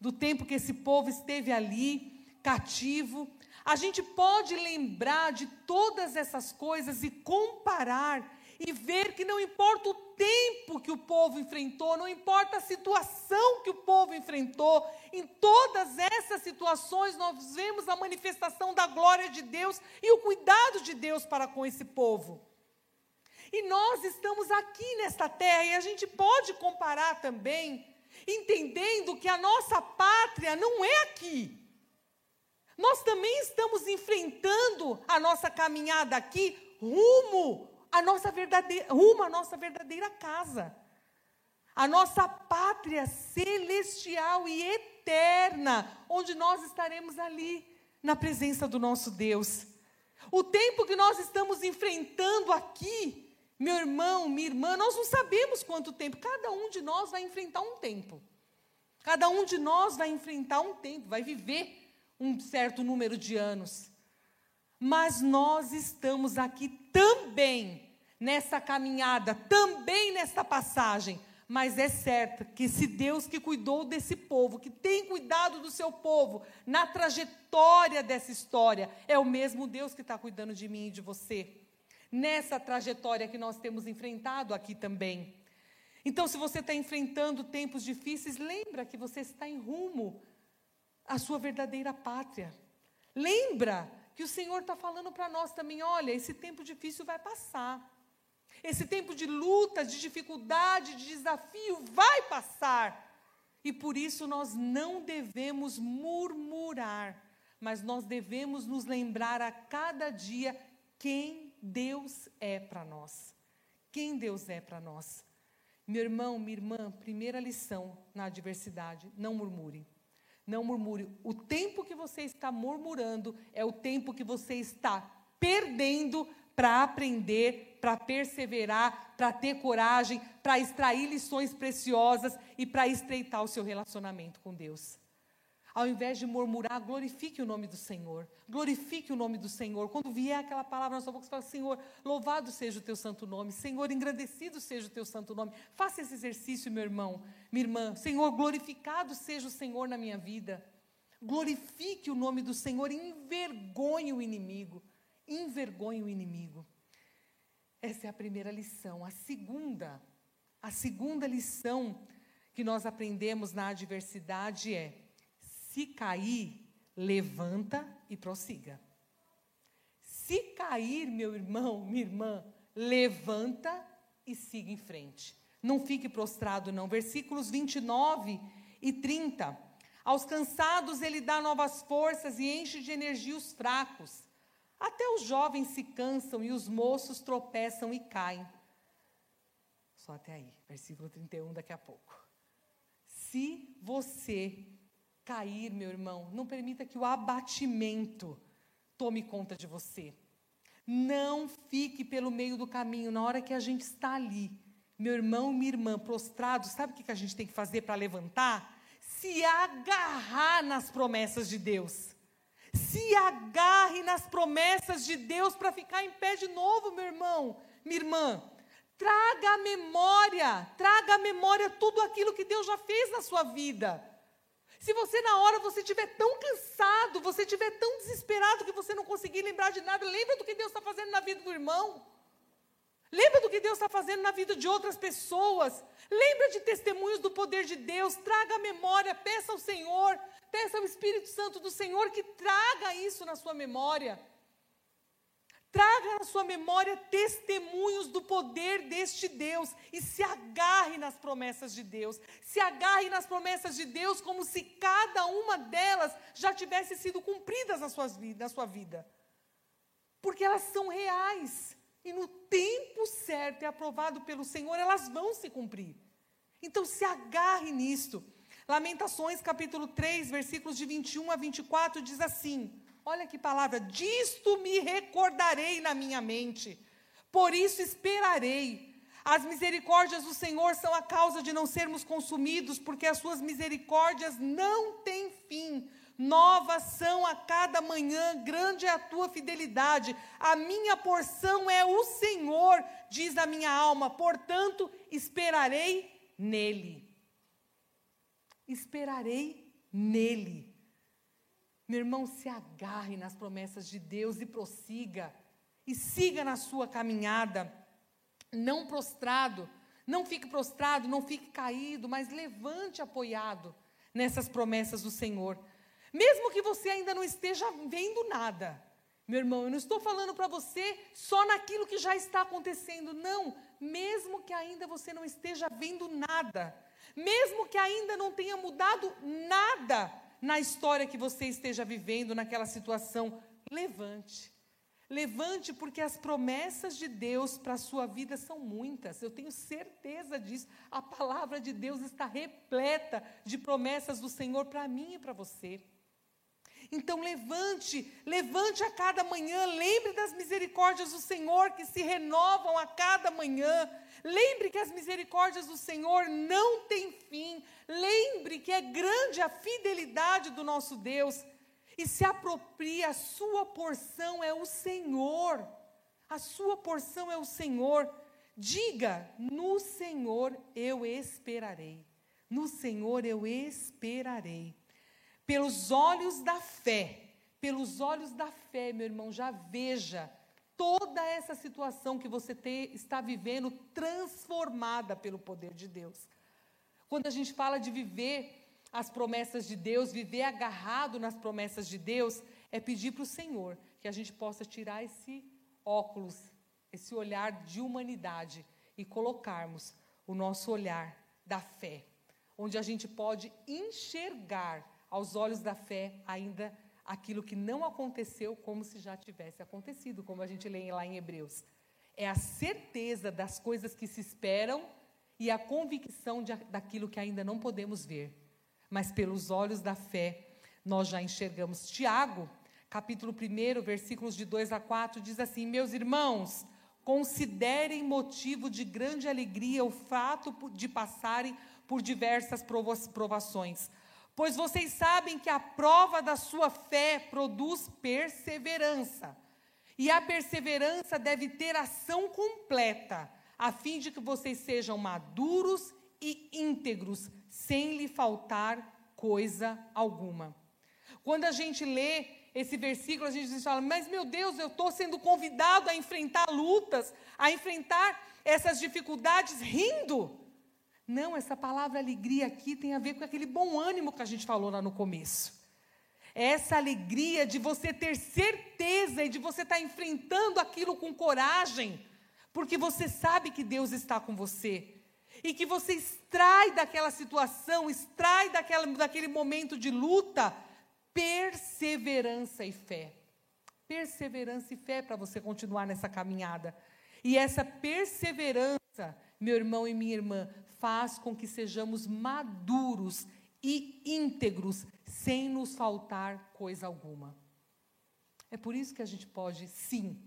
Speaker 1: do tempo que esse povo esteve ali cativo. A gente pode lembrar de todas essas coisas e comparar e ver que não importa o tempo que o povo enfrentou, não importa a situação que o povo enfrentou, em todas essas situações nós vemos a manifestação da glória de Deus e o cuidado de Deus para com esse povo. E nós estamos aqui nesta terra e a gente pode comparar também, entendendo que a nossa pátria não é aqui. Nós também estamos enfrentando a nossa caminhada aqui rumo à nossa verdadeira, rumo à nossa verdadeira casa. A nossa pátria celestial e eterna, onde nós estaremos ali na presença do nosso Deus. O tempo que nós estamos enfrentando aqui, meu irmão, minha irmã, nós não sabemos quanto tempo. Cada um de nós vai enfrentar um tempo. Cada um de nós vai enfrentar um tempo, vai viver um certo número de anos. Mas nós estamos aqui também, nessa caminhada, também nessa passagem. Mas é certo que se Deus que cuidou desse povo, que tem cuidado do seu povo, na trajetória dessa história, é o mesmo Deus que está cuidando de mim e de você. Nessa trajetória que nós temos enfrentado aqui também. Então, se você está enfrentando tempos difíceis, lembra que você está em rumo à sua verdadeira pátria. Lembra que o Senhor está falando para nós também: olha, esse tempo difícil vai passar. Esse tempo de luta, de dificuldade, de desafio vai passar. E por isso nós não devemos murmurar, mas nós devemos nos lembrar a cada dia quem Deus é para nós. Quem Deus é para nós. Meu irmão, minha irmã, primeira lição na adversidade: não murmure. Não murmure. O tempo que você está murmurando é o tempo que você está perdendo para aprender, para perseverar, para ter coragem, para extrair lições preciosas e para estreitar o seu relacionamento com Deus. Ao invés de murmurar, glorifique o nome do Senhor. Glorifique o nome do Senhor. Quando vier aquela palavra na sua boca, você fala: Senhor, louvado seja o teu santo nome. Senhor, engrandecido seja o teu santo nome. Faça esse exercício, meu irmão, minha irmã. Senhor, glorificado seja o Senhor na minha vida. Glorifique o nome do Senhor envergonhe o inimigo. Envergonhe o inimigo. Essa é a primeira lição. A segunda, a segunda lição que nós aprendemos na adversidade é se cair, levanta e prossiga. Se cair, meu irmão, minha irmã, levanta e siga em frente. Não fique prostrado, não. Versículos 29 e 30. Aos cansados ele dá novas forças e enche de energia os fracos. Até os jovens se cansam e os moços tropeçam e caem. Só até aí, versículo 31, daqui a pouco. Se você cair, meu irmão, não permita que o abatimento tome conta de você. Não fique pelo meio do caminho na hora que a gente está ali. Meu irmão, minha irmã, prostrado, sabe o que a gente tem que fazer para levantar? Se agarrar nas promessas de Deus. Se agarre nas promessas de Deus para ficar em pé de novo, meu irmão, minha irmã. Traga a memória, traga a memória tudo aquilo que Deus já fez na sua vida. Se você na hora você estiver tão cansado, você estiver tão desesperado que você não conseguir lembrar de nada, lembra do que Deus está fazendo na vida do irmão. Lembra do que Deus está fazendo na vida de outras pessoas. Lembra de testemunhos do poder de Deus. Traga a memória, peça ao Senhor, peça ao Espírito Santo do Senhor que traga isso na sua memória. Traga na sua memória testemunhos do poder deste Deus e se agarre nas promessas de Deus. Se agarre nas promessas de Deus como se cada uma delas já tivesse sido cumpridas na, suas, na sua vida. Porque elas são reais. E no tempo certo e aprovado pelo Senhor, elas vão se cumprir. Então se agarre nisto. Lamentações capítulo 3, versículos de 21 a 24 diz assim: Olha que palavra, disto me recordarei na minha mente, por isso esperarei. As misericórdias do Senhor são a causa de não sermos consumidos, porque as suas misericórdias não têm fim. Novas são a cada manhã, grande é a tua fidelidade. A minha porção é o Senhor, diz a minha alma, portanto, esperarei nele. Esperarei nele. Meu irmão, se agarre nas promessas de Deus e prossiga. E siga na sua caminhada. Não prostrado. Não fique prostrado, não fique caído, mas levante apoiado nessas promessas do Senhor. Mesmo que você ainda não esteja vendo nada. Meu irmão, eu não estou falando para você só naquilo que já está acontecendo, não. Mesmo que ainda você não esteja vendo nada, mesmo que ainda não tenha mudado nada, na história que você esteja vivendo, naquela situação, levante. Levante, porque as promessas de Deus para a sua vida são muitas, eu tenho certeza disso. A palavra de Deus está repleta de promessas do Senhor para mim e para você. Então levante, levante a cada manhã, lembre das misericórdias do Senhor que se renovam a cada manhã. Lembre que as misericórdias do Senhor não têm fim. Lembre que é grande a fidelidade do nosso Deus. E se aproprie, a sua porção é o Senhor. A sua porção é o Senhor. Diga: No Senhor eu esperarei. No Senhor eu esperarei. Pelos olhos da fé, pelos olhos da fé, meu irmão, já veja toda essa situação que você te, está vivendo transformada pelo poder de Deus. Quando a gente fala de viver as promessas de Deus, viver agarrado nas promessas de Deus, é pedir para o Senhor que a gente possa tirar esse óculos, esse olhar de humanidade e colocarmos o nosso olhar da fé, onde a gente pode enxergar aos olhos da fé ainda aquilo que não aconteceu como se já tivesse acontecido, como a gente lê lá em Hebreus. É a certeza das coisas que se esperam e a convicção de, daquilo que ainda não podemos ver. Mas pelos olhos da fé, nós já enxergamos. Tiago, capítulo 1, versículos de 2 a 4, diz assim: Meus irmãos, considerem motivo de grande alegria o fato de passarem por diversas provações, pois vocês sabem que a prova da sua fé produz perseverança. E a perseverança deve ter ação completa, a fim de que vocês sejam maduros e íntegros, sem lhe faltar coisa alguma. Quando a gente lê esse versículo, a gente fala, mas meu Deus, eu estou sendo convidado a enfrentar lutas, a enfrentar essas dificuldades rindo. Não, essa palavra alegria aqui tem a ver com aquele bom ânimo que a gente falou lá no começo. Essa alegria de você ter certeza e de você estar tá enfrentando aquilo com coragem, porque você sabe que Deus está com você. E que você extrai daquela situação, extrai daquela, daquele momento de luta, perseverança e fé. Perseverança e fé para você continuar nessa caminhada. E essa perseverança, meu irmão e minha irmã, faz com que sejamos maduros e íntegros, sem nos faltar coisa alguma. É por isso que a gente pode, sim,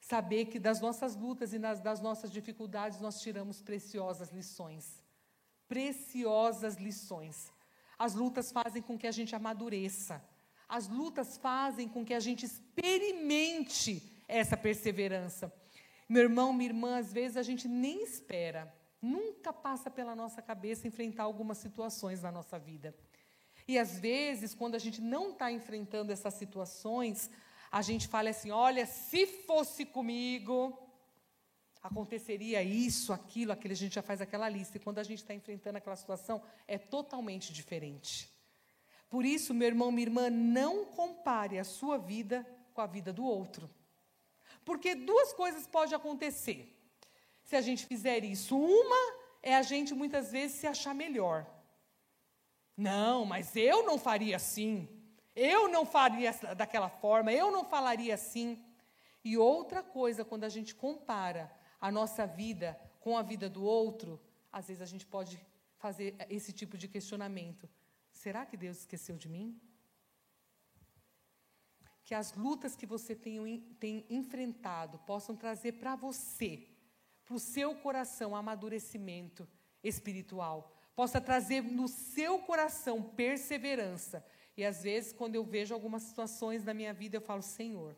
Speaker 1: saber que das nossas lutas e nas, das nossas dificuldades nós tiramos preciosas lições. Preciosas lições. As lutas fazem com que a gente amadureça. As lutas fazem com que a gente experimente essa perseverança. Meu irmão, minha irmã, às vezes a gente nem espera, nunca passa pela nossa cabeça enfrentar algumas situações na nossa vida. E às vezes, quando a gente não está enfrentando essas situações, a gente fala assim: olha, se fosse comigo, aconteceria isso, aquilo, aquilo, a gente já faz aquela lista. E quando a gente está enfrentando aquela situação, é totalmente diferente. Por isso, meu irmão, minha irmã, não compare a sua vida com a vida do outro. Porque duas coisas podem acontecer. Se a gente fizer isso, uma é a gente muitas vezes se achar melhor. Não, mas eu não faria assim. Eu não faria daquela forma, eu não falaria assim. E outra coisa, quando a gente compara a nossa vida com a vida do outro, às vezes a gente pode fazer esse tipo de questionamento: será que Deus esqueceu de mim? Que as lutas que você tem, tem enfrentado possam trazer para você, para o seu coração, amadurecimento espiritual, possa trazer no seu coração perseverança. E às vezes, quando eu vejo algumas situações na minha vida, eu falo: Senhor,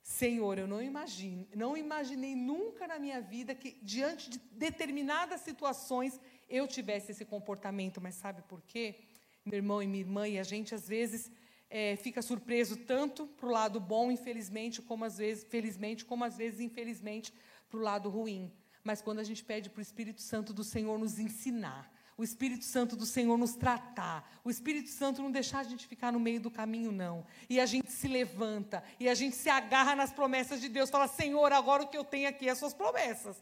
Speaker 1: Senhor, eu não imagino, não imaginei nunca na minha vida que diante de determinadas situações eu tivesse esse comportamento, mas sabe por quê? Meu irmão e minha irmã, e a gente às vezes é, fica surpreso tanto para o lado bom, infelizmente, como às vezes, felizmente, como às vezes, infelizmente, para o lado ruim. Mas quando a gente pede para o Espírito Santo do Senhor nos ensinar, o Espírito Santo do Senhor nos tratar, o Espírito Santo não deixar a gente ficar no meio do caminho, não. E a gente se levanta, e a gente se agarra nas promessas de Deus, fala: Senhor, agora o que eu tenho aqui é as suas promessas.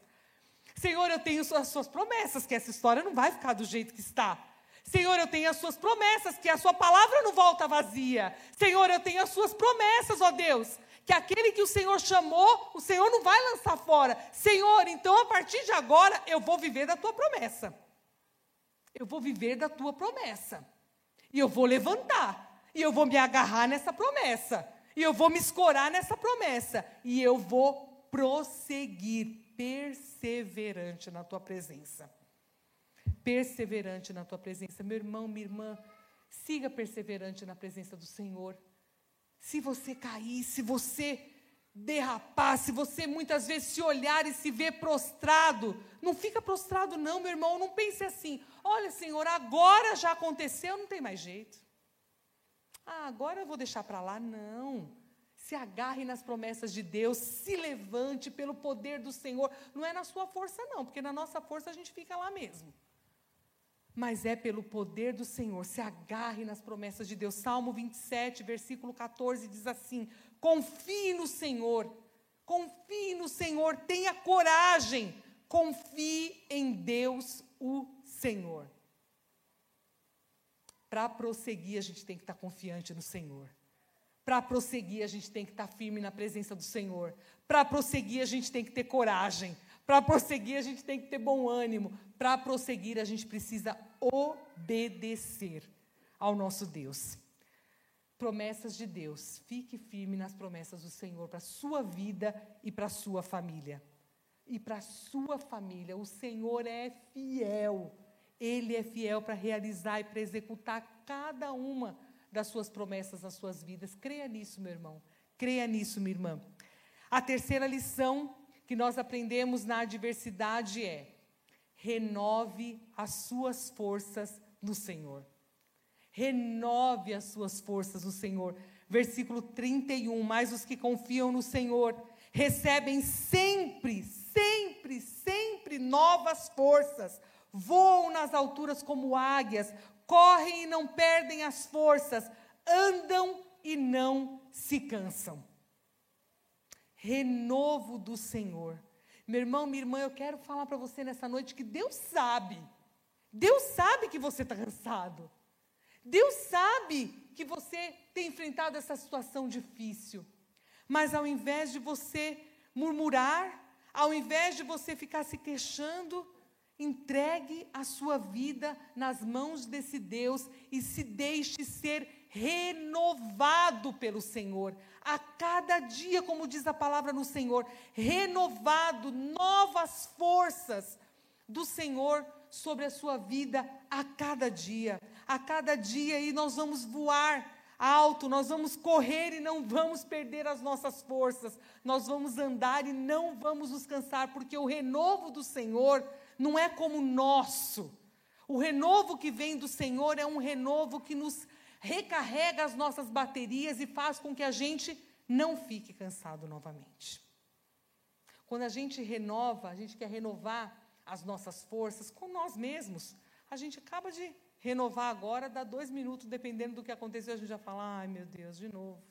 Speaker 1: Senhor, eu tenho as suas promessas, que essa história não vai ficar do jeito que está. Senhor, eu tenho as suas promessas, que a sua palavra não volta vazia. Senhor, eu tenho as suas promessas, ó Deus, que aquele que o Senhor chamou, o Senhor não vai lançar fora. Senhor, então a partir de agora eu vou viver da tua promessa eu vou viver da tua promessa. E eu vou levantar. E eu vou me agarrar nessa promessa. E eu vou me escorar nessa promessa. E eu vou prosseguir perseverante na tua presença. Perseverante na tua presença. Meu irmão, minha irmã, siga perseverante na presença do Senhor. Se você cair, se você derrapar, se você muitas vezes se olhar e se ver prostrado, não fica prostrado não, meu irmão, não pense assim, olha Senhor, agora já aconteceu, não tem mais jeito. Ah, agora eu vou deixar para lá, não. Se agarre nas promessas de Deus, se levante pelo poder do Senhor. Não é na sua força, não, porque na nossa força a gente fica lá mesmo. Mas é pelo poder do Senhor. Se agarre nas promessas de Deus. Salmo 27, versículo 14 diz assim: Confie no Senhor, confie no Senhor, tenha coragem, confie em Deus, o Senhor. Para prosseguir, a gente tem que estar confiante no Senhor. Para prosseguir, a gente tem que estar firme na presença do Senhor. Para prosseguir, a gente tem que ter coragem. Para prosseguir, a gente tem que ter bom ânimo. Para prosseguir, a gente precisa obedecer ao nosso Deus. Promessas de Deus. Fique firme nas promessas do Senhor para a sua vida e para a sua família. E para a sua família, o Senhor é fiel. Ele é fiel para realizar e para executar cada uma das suas promessas nas suas vidas. Creia nisso, meu irmão. Creia nisso, minha irmã. A terceira lição que nós aprendemos na adversidade é: renove as suas forças no Senhor. Renove as suas forças no Senhor. Versículo 31. Mas os que confiam no Senhor recebem sempre, sempre, sempre novas forças. Voam nas alturas como águias, correm e não perdem as forças, andam e não se cansam. Renovo do Senhor. Meu irmão, minha irmã, eu quero falar para você nessa noite que Deus sabe. Deus sabe que você está cansado. Deus sabe que você tem enfrentado essa situação difícil. Mas ao invés de você murmurar, ao invés de você ficar se queixando, Entregue a sua vida nas mãos desse Deus e se deixe ser renovado pelo Senhor. A cada dia, como diz a palavra no Senhor, renovado, novas forças do Senhor sobre a sua vida a cada dia. A cada dia, e nós vamos voar alto, nós vamos correr e não vamos perder as nossas forças, nós vamos andar e não vamos nos cansar, porque o renovo do Senhor não é como o nosso. O renovo que vem do Senhor é um renovo que nos recarrega as nossas baterias e faz com que a gente não fique cansado novamente. Quando a gente renova, a gente quer renovar as nossas forças com nós mesmos. A gente acaba de renovar agora, dá dois minutos, dependendo do que aconteceu, a gente já fala, ai meu Deus, de novo.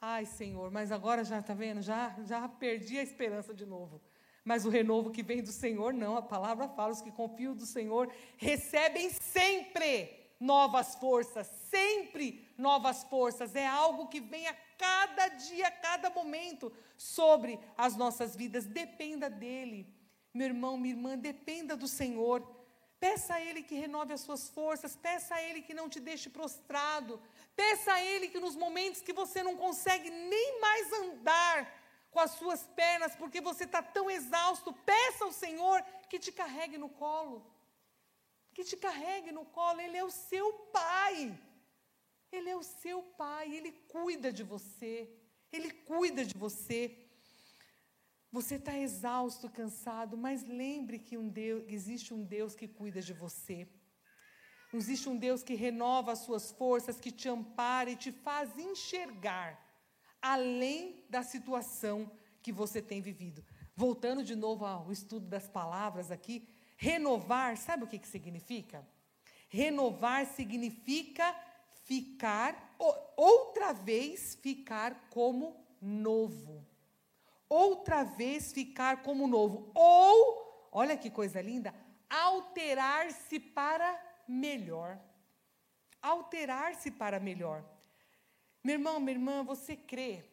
Speaker 1: Ai, Senhor, mas agora já está vendo? Já, já perdi a esperança de novo. Mas o renovo que vem do Senhor, não, a palavra fala: os que confiam do Senhor recebem sempre novas forças, sempre novas forças. É algo que vem a cada dia, a cada momento sobre as nossas vidas. Dependa dele. Meu irmão, minha irmã, dependa do Senhor. Peça a Ele que renove as suas forças, peça a Ele que não te deixe prostrado, peça a Ele que nos momentos que você não consegue nem mais andar, com as suas pernas, porque você está tão exausto, peça ao Senhor que te carregue no colo. Que te carregue no colo, Ele é o seu Pai. Ele é o seu Pai, Ele cuida de você. Ele cuida de você. Você está exausto, cansado, mas lembre que um Deus, existe um Deus que cuida de você. Existe um Deus que renova as suas forças, que te ampara e te faz enxergar além da situação que você tem vivido. Voltando de novo ao estudo das palavras aqui, renovar, sabe o que, que significa? Renovar significa ficar, outra vez ficar como novo. Outra vez ficar como novo. Ou, olha que coisa linda, alterar-se para melhor. Alterar-se para melhor. Meu irmão, minha irmã, você crê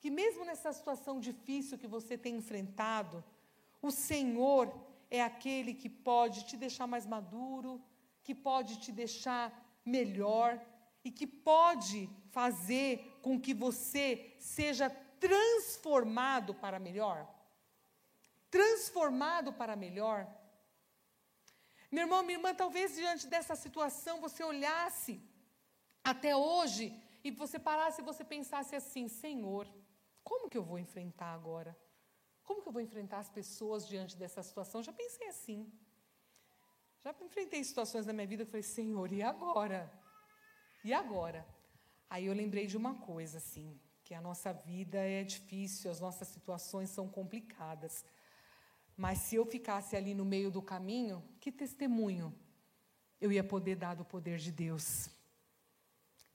Speaker 1: que mesmo nessa situação difícil que você tem enfrentado, o Senhor é aquele que pode te deixar mais maduro, que pode te deixar melhor e que pode fazer com que você seja transformado para melhor? Transformado para melhor. Meu irmão, minha irmã, talvez diante dessa situação você olhasse até hoje e você parasse e você pensasse assim: Senhor, Como que eu vou enfrentar agora? Como que eu vou enfrentar as pessoas diante dessa situação? Já pensei assim. Já enfrentei situações na minha vida que falei, Senhor, e agora? E agora? Aí eu lembrei de uma coisa, assim, que a nossa vida é difícil, as nossas situações são complicadas. Mas se eu ficasse ali no meio do caminho, que testemunho eu ia poder dar do poder de Deus?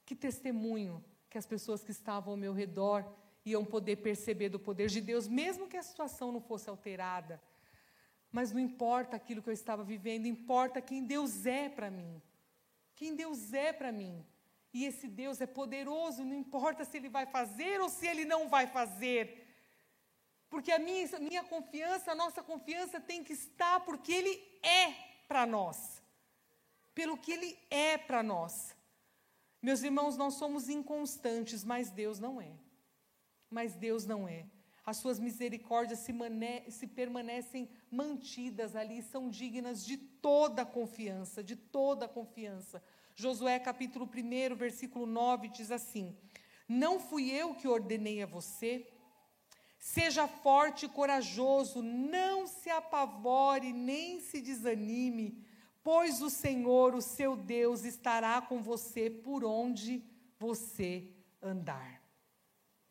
Speaker 1: Que testemunho que as pessoas que estavam ao meu redor iam poder perceber do poder de Deus, mesmo que a situação não fosse alterada. Mas não importa aquilo que eu estava vivendo, importa quem Deus é para mim. Quem Deus é para mim. E esse Deus é poderoso, não importa se ele vai fazer ou se ele não vai fazer. Porque a minha, minha confiança, a nossa confiança tem que estar porque ele é para nós. Pelo que ele é para nós. Meus irmãos, nós somos inconstantes, mas Deus não é. Mas Deus não é. As suas misericórdias se, se permanecem mantidas ali, são dignas de toda confiança, de toda confiança. Josué capítulo 1, versículo 9 diz assim: Não fui eu que ordenei a você? Seja forte e corajoso, não se apavore nem se desanime, pois o Senhor, o seu Deus, estará com você por onde você andar.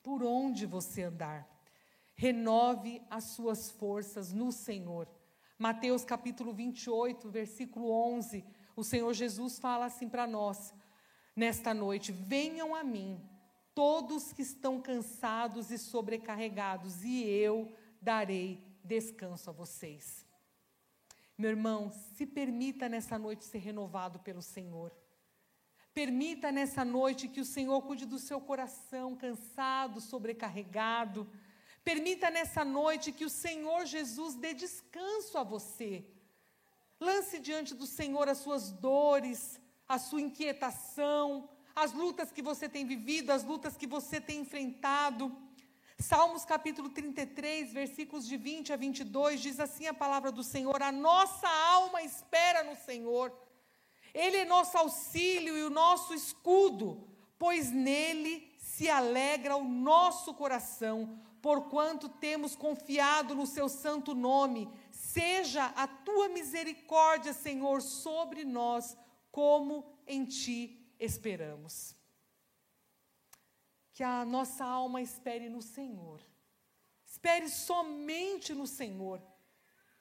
Speaker 1: Por onde você andar. Renove as suas forças no Senhor. Mateus capítulo 28, versículo 11, o Senhor Jesus fala assim para nós nesta noite: Venham a mim, todos que estão cansados e sobrecarregados, e eu darei descanso a vocês. Meu irmão, se permita nessa noite ser renovado pelo Senhor. Permita nessa noite que o Senhor cuide do seu coração cansado, sobrecarregado. Permita nessa noite que o Senhor Jesus dê descanso a você. Lance diante do Senhor as suas dores, a sua inquietação, as lutas que você tem vivido, as lutas que você tem enfrentado. Salmos capítulo 33, versículos de 20 a 22, diz assim a palavra do Senhor: A nossa alma espera no Senhor, Ele é nosso auxílio e o nosso escudo, pois nele se alegra o nosso coração, porquanto temos confiado no Seu santo nome. Seja a tua misericórdia, Senhor, sobre nós, como em Ti esperamos que a nossa alma espere no Senhor. Espere somente no Senhor.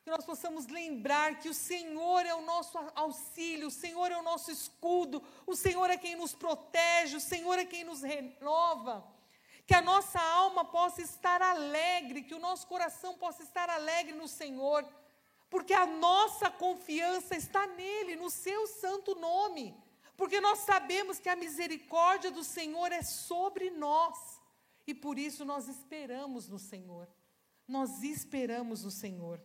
Speaker 1: Que nós possamos lembrar que o Senhor é o nosso auxílio, o Senhor é o nosso escudo, o Senhor é quem nos protege, o Senhor é quem nos renova. Que a nossa alma possa estar alegre, que o nosso coração possa estar alegre no Senhor, porque a nossa confiança está nele, no seu santo nome porque nós sabemos que a misericórdia do Senhor é sobre nós, e por isso nós esperamos no Senhor. Nós esperamos no Senhor.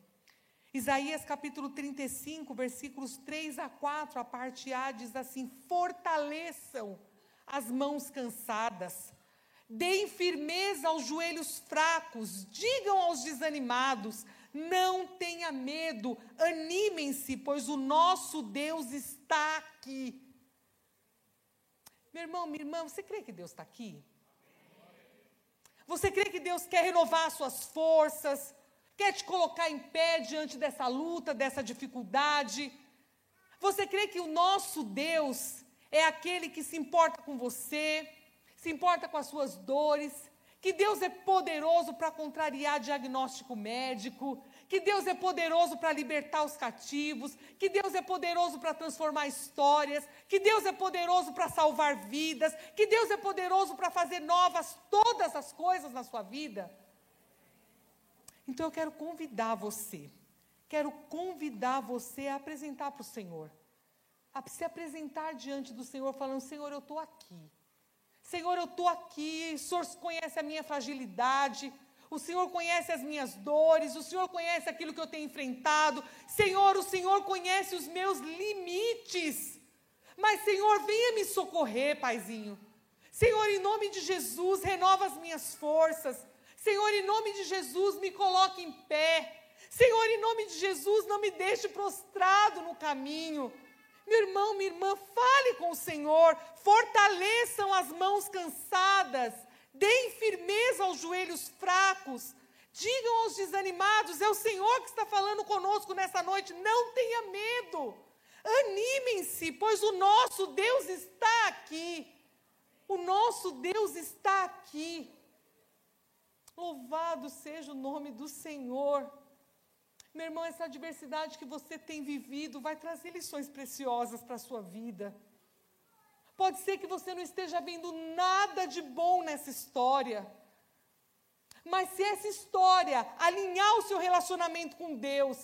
Speaker 1: Isaías capítulo 35, versículos 3 a 4, a parte A diz assim: Fortaleçam as mãos cansadas, deem firmeza aos joelhos fracos, digam aos desanimados: não tenha medo, animem-se, pois o nosso Deus está aqui. Meu irmão, minha irmã, você crê que Deus está aqui? Você crê que Deus quer renovar as suas forças, quer te colocar em pé diante dessa luta, dessa dificuldade? Você crê que o nosso Deus é aquele que se importa com você, se importa com as suas dores, que Deus é poderoso para contrariar diagnóstico médico, que Deus é poderoso para libertar os cativos, que Deus é poderoso para transformar histórias, que Deus é poderoso para salvar vidas, que Deus é poderoso para fazer novas todas as coisas na sua vida. Então eu quero convidar você, quero convidar você a apresentar para o Senhor, a se apresentar diante do Senhor, falando: Senhor, eu estou aqui. Senhor, eu estou aqui, o Senhor conhece a minha fragilidade, o Senhor conhece as minhas dores, o Senhor conhece aquilo que eu tenho enfrentado. Senhor, o Senhor conhece os meus limites. Mas, Senhor, venha me socorrer, Paizinho. Senhor, em nome de Jesus, renova as minhas forças. Senhor, em nome de Jesus, me coloque em pé. Senhor, em nome de Jesus, não me deixe prostrado no caminho. Meu irmão, minha irmã, fale com o Senhor, fortaleçam as mãos cansadas Deem firmeza aos joelhos fracos. Digam aos desanimados: é o Senhor que está falando conosco nessa noite. Não tenha medo. Animem-se, pois o nosso Deus está aqui. O nosso Deus está aqui. Louvado seja o nome do Senhor. Meu irmão, essa adversidade que você tem vivido vai trazer lições preciosas para a sua vida. Pode ser que você não esteja vendo nada de bom nessa história. Mas se essa história alinhar o seu relacionamento com Deus,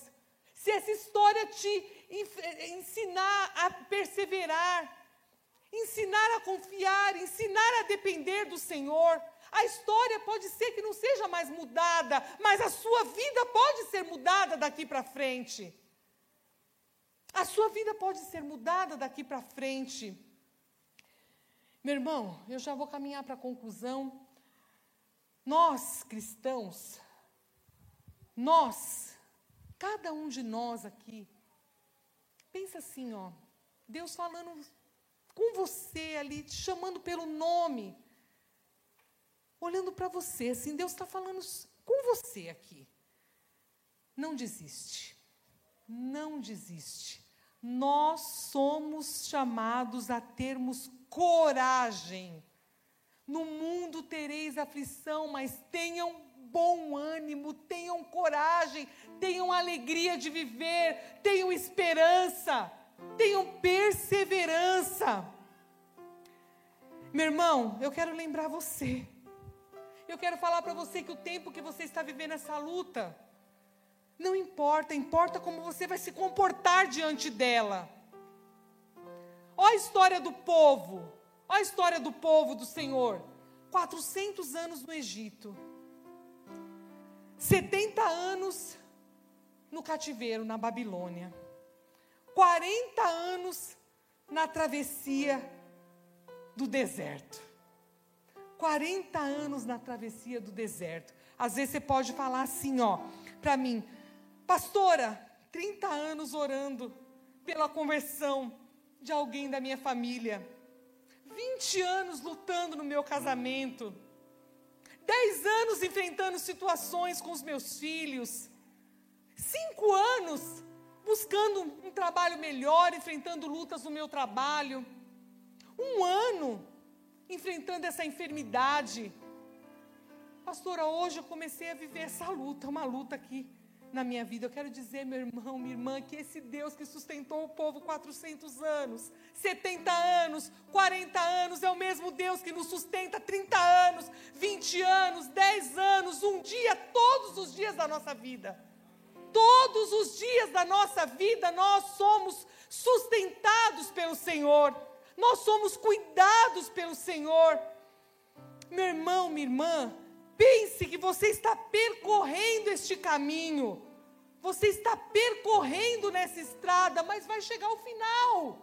Speaker 1: se essa história te ensinar a perseverar, ensinar a confiar, ensinar a depender do Senhor, a história pode ser que não seja mais mudada, mas a sua vida pode ser mudada daqui para frente. A sua vida pode ser mudada daqui para frente. Meu irmão, eu já vou caminhar para a conclusão. Nós, cristãos, nós, cada um de nós aqui, pensa assim, ó, Deus falando com você ali, te chamando pelo nome, olhando para você, assim, Deus está falando com você aqui. Não desiste, não desiste. Nós somos chamados a termos coragem. No mundo tereis aflição, mas tenham bom ânimo, tenham coragem, tenham alegria de viver, tenham esperança, tenham perseverança. Meu irmão, eu quero lembrar você. Eu quero falar para você que o tempo que você está vivendo essa luta, não importa, importa como você vai se comportar diante dela. Olha a história do povo. Olha a história do povo do Senhor. 400 anos no Egito. 70 anos no cativeiro na Babilônia. 40 anos na travessia do deserto. 40 anos na travessia do deserto. Às vezes você pode falar assim, ó, para mim, pastora, 30 anos orando pela conversão de alguém da minha família. 20 anos lutando no meu casamento. 10 anos enfrentando situações com os meus filhos. Cinco anos buscando um trabalho melhor, enfrentando lutas no meu trabalho. Um ano enfrentando essa enfermidade. Pastora, hoje eu comecei a viver essa luta, uma luta aqui na minha vida. Eu quero dizer, meu irmão, minha irmã, que esse Deus que sustentou o povo 400 anos, 70 anos, 40 anos, é o mesmo Deus que nos sustenta 30 anos, 20 anos, 10 anos, um dia, todos os dias da nossa vida. Todos os dias da nossa vida nós somos sustentados pelo Senhor, nós somos cuidados pelo Senhor. Meu irmão, minha irmã, Pense que você está percorrendo este caminho. Você está percorrendo nessa estrada, mas vai chegar ao final.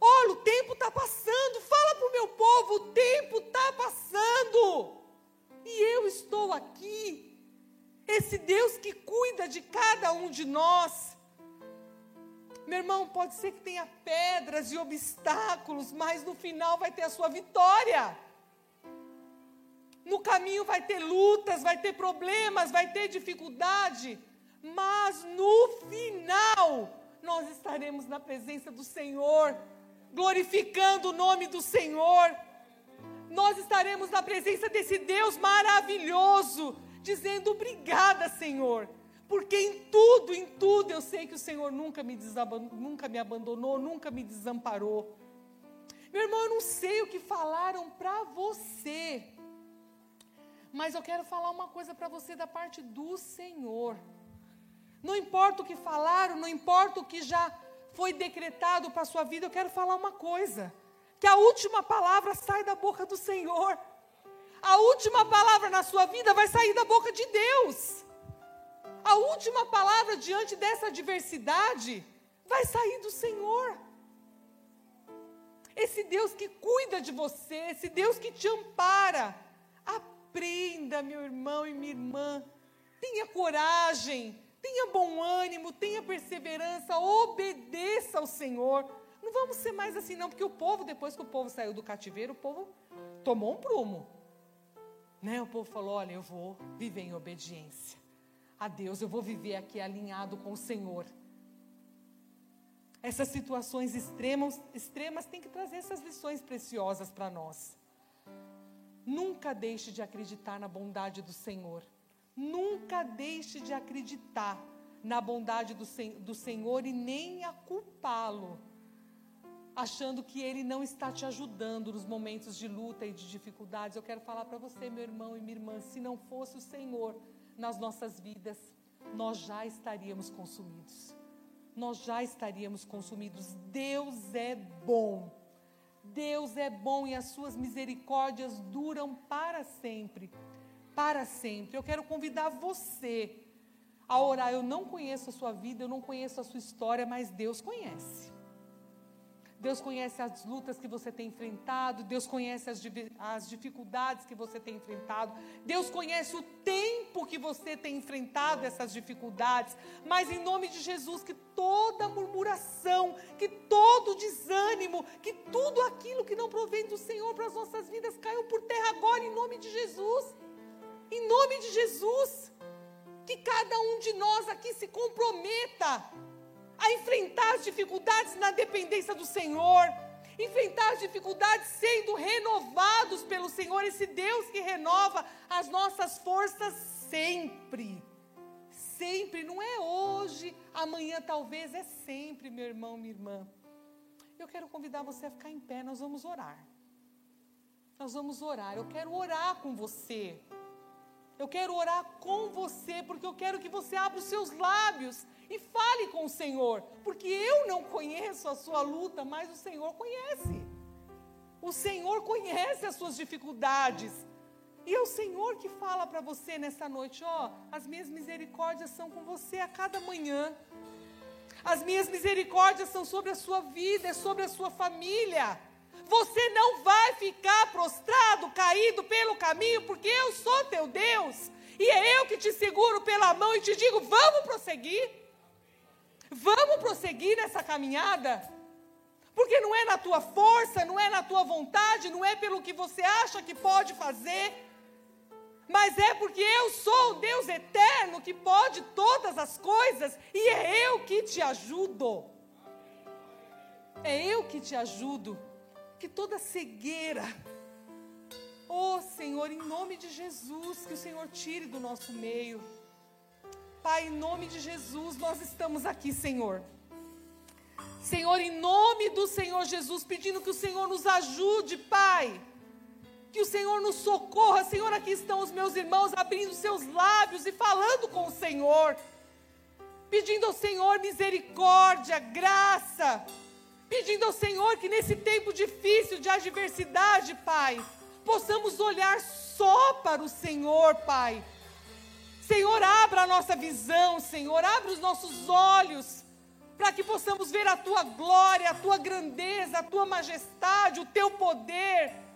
Speaker 1: Olha, o tempo está passando. Fala para o meu povo: o tempo está passando. E eu estou aqui. Esse Deus que cuida de cada um de nós. Meu irmão, pode ser que tenha pedras e obstáculos, mas no final vai ter a sua vitória. No caminho vai ter lutas, vai ter problemas, vai ter dificuldade, mas no final nós estaremos na presença do Senhor, glorificando o nome do Senhor. Nós estaremos na presença desse Deus maravilhoso, dizendo obrigada, Senhor, porque em tudo, em tudo eu sei que o Senhor nunca me, nunca me abandonou, nunca me desamparou. Meu irmão, eu não sei o que falaram para você. Mas eu quero falar uma coisa para você da parte do Senhor. Não importa o que falaram, não importa o que já foi decretado para a sua vida, eu quero falar uma coisa: que a última palavra sai da boca do Senhor. A última palavra na sua vida vai sair da boca de Deus. A última palavra diante dessa adversidade vai sair do Senhor. Esse Deus que cuida de você, esse Deus que te ampara, Aprenda, meu irmão e minha irmã. Tenha coragem, tenha bom ânimo, tenha perseverança, obedeça ao Senhor. Não vamos ser mais assim, não, porque o povo, depois que o povo saiu do cativeiro, o povo tomou um prumo. Né? O povo falou: olha, eu vou viver em obediência a Deus, eu vou viver aqui alinhado com o Senhor. Essas situações extremas, extremas têm que trazer essas lições preciosas para nós. Nunca deixe de acreditar na bondade do Senhor. Nunca deixe de acreditar na bondade do, do Senhor e nem a culpá-lo, achando que Ele não está te ajudando nos momentos de luta e de dificuldades. Eu quero falar para você, meu irmão e minha irmã, se não fosse o Senhor nas nossas vidas, nós já estaríamos consumidos. Nós já estaríamos consumidos. Deus é bom. Deus é bom e as suas misericórdias duram para sempre. Para sempre. Eu quero convidar você a orar. Eu não conheço a sua vida, eu não conheço a sua história, mas Deus conhece. Deus conhece as lutas que você tem enfrentado, Deus conhece as, as, dificuldades que você tem enfrentado, Deus conhece o tempo que você tem enfrentado essas dificuldades, mas em nome de Jesus, que toda murmuração, que todo desânimo, que tudo aquilo que não provém do Senhor para as nossas vidas caiam por terra agora, em nome de Jesus. Em nome de Jesus, que cada um de nós aqui se comprometa a enfrentar as dificuldades na dependência do Senhor, enfrentar as dificuldades sendo renovados pelo Senhor, esse Deus que renova as nossas forças sempre. Sempre, não é hoje, amanhã talvez, é sempre, meu irmão, minha irmã. Eu quero convidar você a ficar em pé, nós vamos orar. Nós vamos orar. Eu quero orar com você. Eu quero orar com você, porque eu quero que você abra os seus lábios e fale com o Senhor, porque eu não conheço a sua luta, mas o Senhor conhece. O Senhor conhece as suas dificuldades. E é o Senhor que fala para você nessa noite: ó, as minhas misericórdias são com você a cada manhã. As minhas misericórdias são sobre a sua vida, é sobre a sua família. Você não vai ficar prostrado, caído pelo caminho, porque eu sou teu Deus. E é eu que te seguro pela mão e te digo: vamos prosseguir. Vamos prosseguir nessa caminhada. Porque não é na tua força, não é na tua vontade, não é pelo que você acha que pode fazer, mas é porque eu sou o Deus eterno que pode todas as coisas e é eu que te ajudo. É eu que te ajudo que toda cegueira, oh Senhor, em nome de Jesus, que o Senhor tire do nosso meio. Pai, em nome de Jesus, nós estamos aqui, Senhor. Senhor, em nome do Senhor Jesus, pedindo que o Senhor nos ajude, Pai. Que o Senhor nos socorra. Senhor, aqui estão os meus irmãos abrindo seus lábios e falando com o Senhor. Pedindo ao Senhor misericórdia, graça pedindo ao Senhor que nesse tempo difícil de adversidade, Pai, possamos olhar só para o Senhor, Pai. Senhor, abra a nossa visão, Senhor, abra os nossos olhos, para que possamos ver a tua glória, a tua grandeza, a tua majestade, o teu poder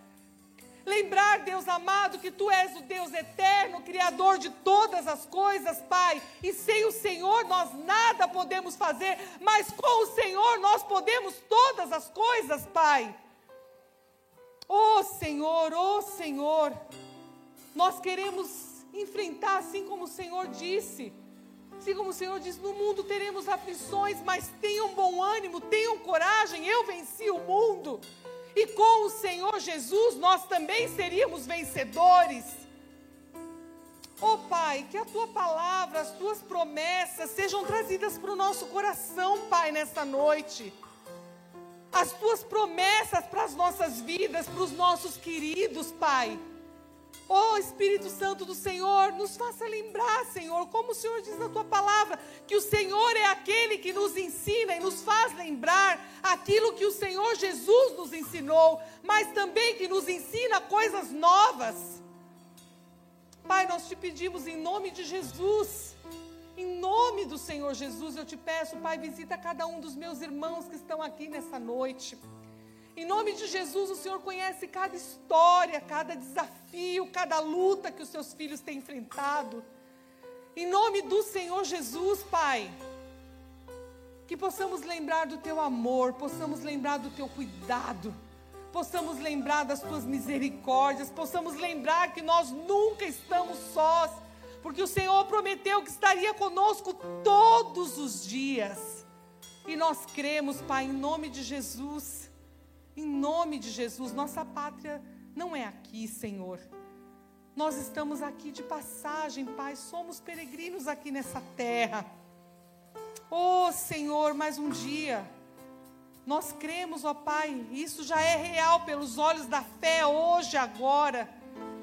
Speaker 1: Lembrar, Deus amado, que Tu és o Deus eterno, Criador de todas as coisas, Pai. E sem o Senhor nós nada podemos fazer, mas com o Senhor nós podemos todas as coisas, Pai. Oh Senhor, oh Senhor, nós queremos enfrentar assim como o Senhor disse. Assim como o Senhor diz, no mundo teremos aflições, mas tenham bom ânimo, tenham coragem, eu venci o mundo. E com o Senhor Jesus nós também seríamos vencedores. Oh Pai, que a tua palavra, as tuas promessas sejam trazidas para o nosso coração, Pai, nesta noite. As tuas promessas para as nossas vidas, para os nossos queridos, Pai. Oh Espírito Santo do Senhor, nos faça lembrar, Senhor, como o Senhor diz na tua palavra, que o Senhor é aquele que nos ensina e nos faz lembrar aquilo que o Senhor Jesus nos ensinou, mas também que nos ensina coisas novas. Pai, nós te pedimos em nome de Jesus, em nome do Senhor Jesus, eu te peço, Pai, visita cada um dos meus irmãos que estão aqui nessa noite. Em nome de Jesus, o Senhor conhece cada história, cada desafio, cada luta que os seus filhos têm enfrentado. Em nome do Senhor Jesus, Pai, que possamos lembrar do teu amor, possamos lembrar do teu cuidado, possamos lembrar das tuas misericórdias, possamos lembrar que nós nunca estamos sós, porque o Senhor prometeu que estaria conosco todos os dias. E nós cremos, Pai, em nome de Jesus, em nome de Jesus, nossa pátria não é aqui, Senhor. Nós estamos aqui de passagem, Pai, somos peregrinos aqui nessa terra. Oh, Senhor, mais um dia. Nós cremos, ó Pai, isso já é real pelos olhos da fé hoje, agora,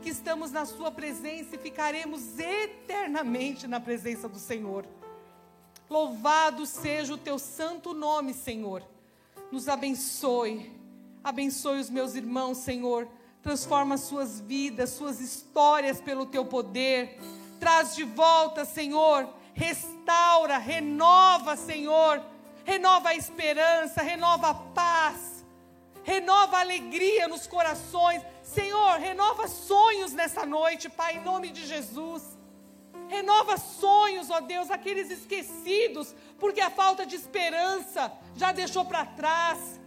Speaker 1: que estamos na Sua presença e ficaremos eternamente na presença do Senhor. Louvado seja o Teu santo nome, Senhor. Nos abençoe, abençoe os meus irmãos, Senhor. Transforma suas vidas, suas histórias pelo Teu poder. Traz de volta, Senhor. Restaura, renova, Senhor renova a esperança, renova a paz, renova a alegria nos corações. Senhor, renova sonhos nessa noite, Pai, em nome de Jesus. Renova sonhos, ó Deus, aqueles esquecidos, porque a falta de esperança já deixou para trás,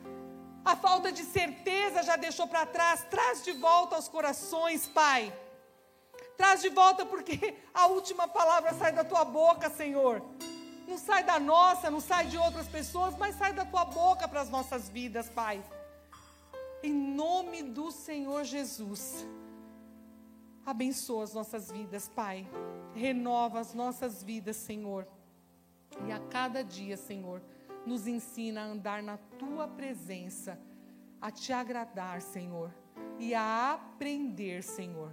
Speaker 1: a falta de certeza já deixou para trás. Traz de volta aos corações, Pai. Traz de volta, porque a última palavra sai da tua boca, Senhor. Não sai da nossa, não sai de outras pessoas, mas sai da tua boca para as nossas vidas, Pai. Em nome do Senhor Jesus. Abençoa as nossas vidas, Pai. Renova as nossas vidas, Senhor. E a cada dia, Senhor, nos ensina a andar na tua presença, a te agradar, Senhor, e a aprender, Senhor,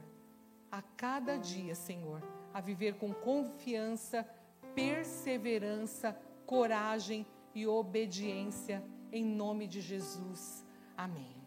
Speaker 1: a cada dia, Senhor, a viver com confiança perseverança, coragem e obediência, em nome de Jesus. Amém.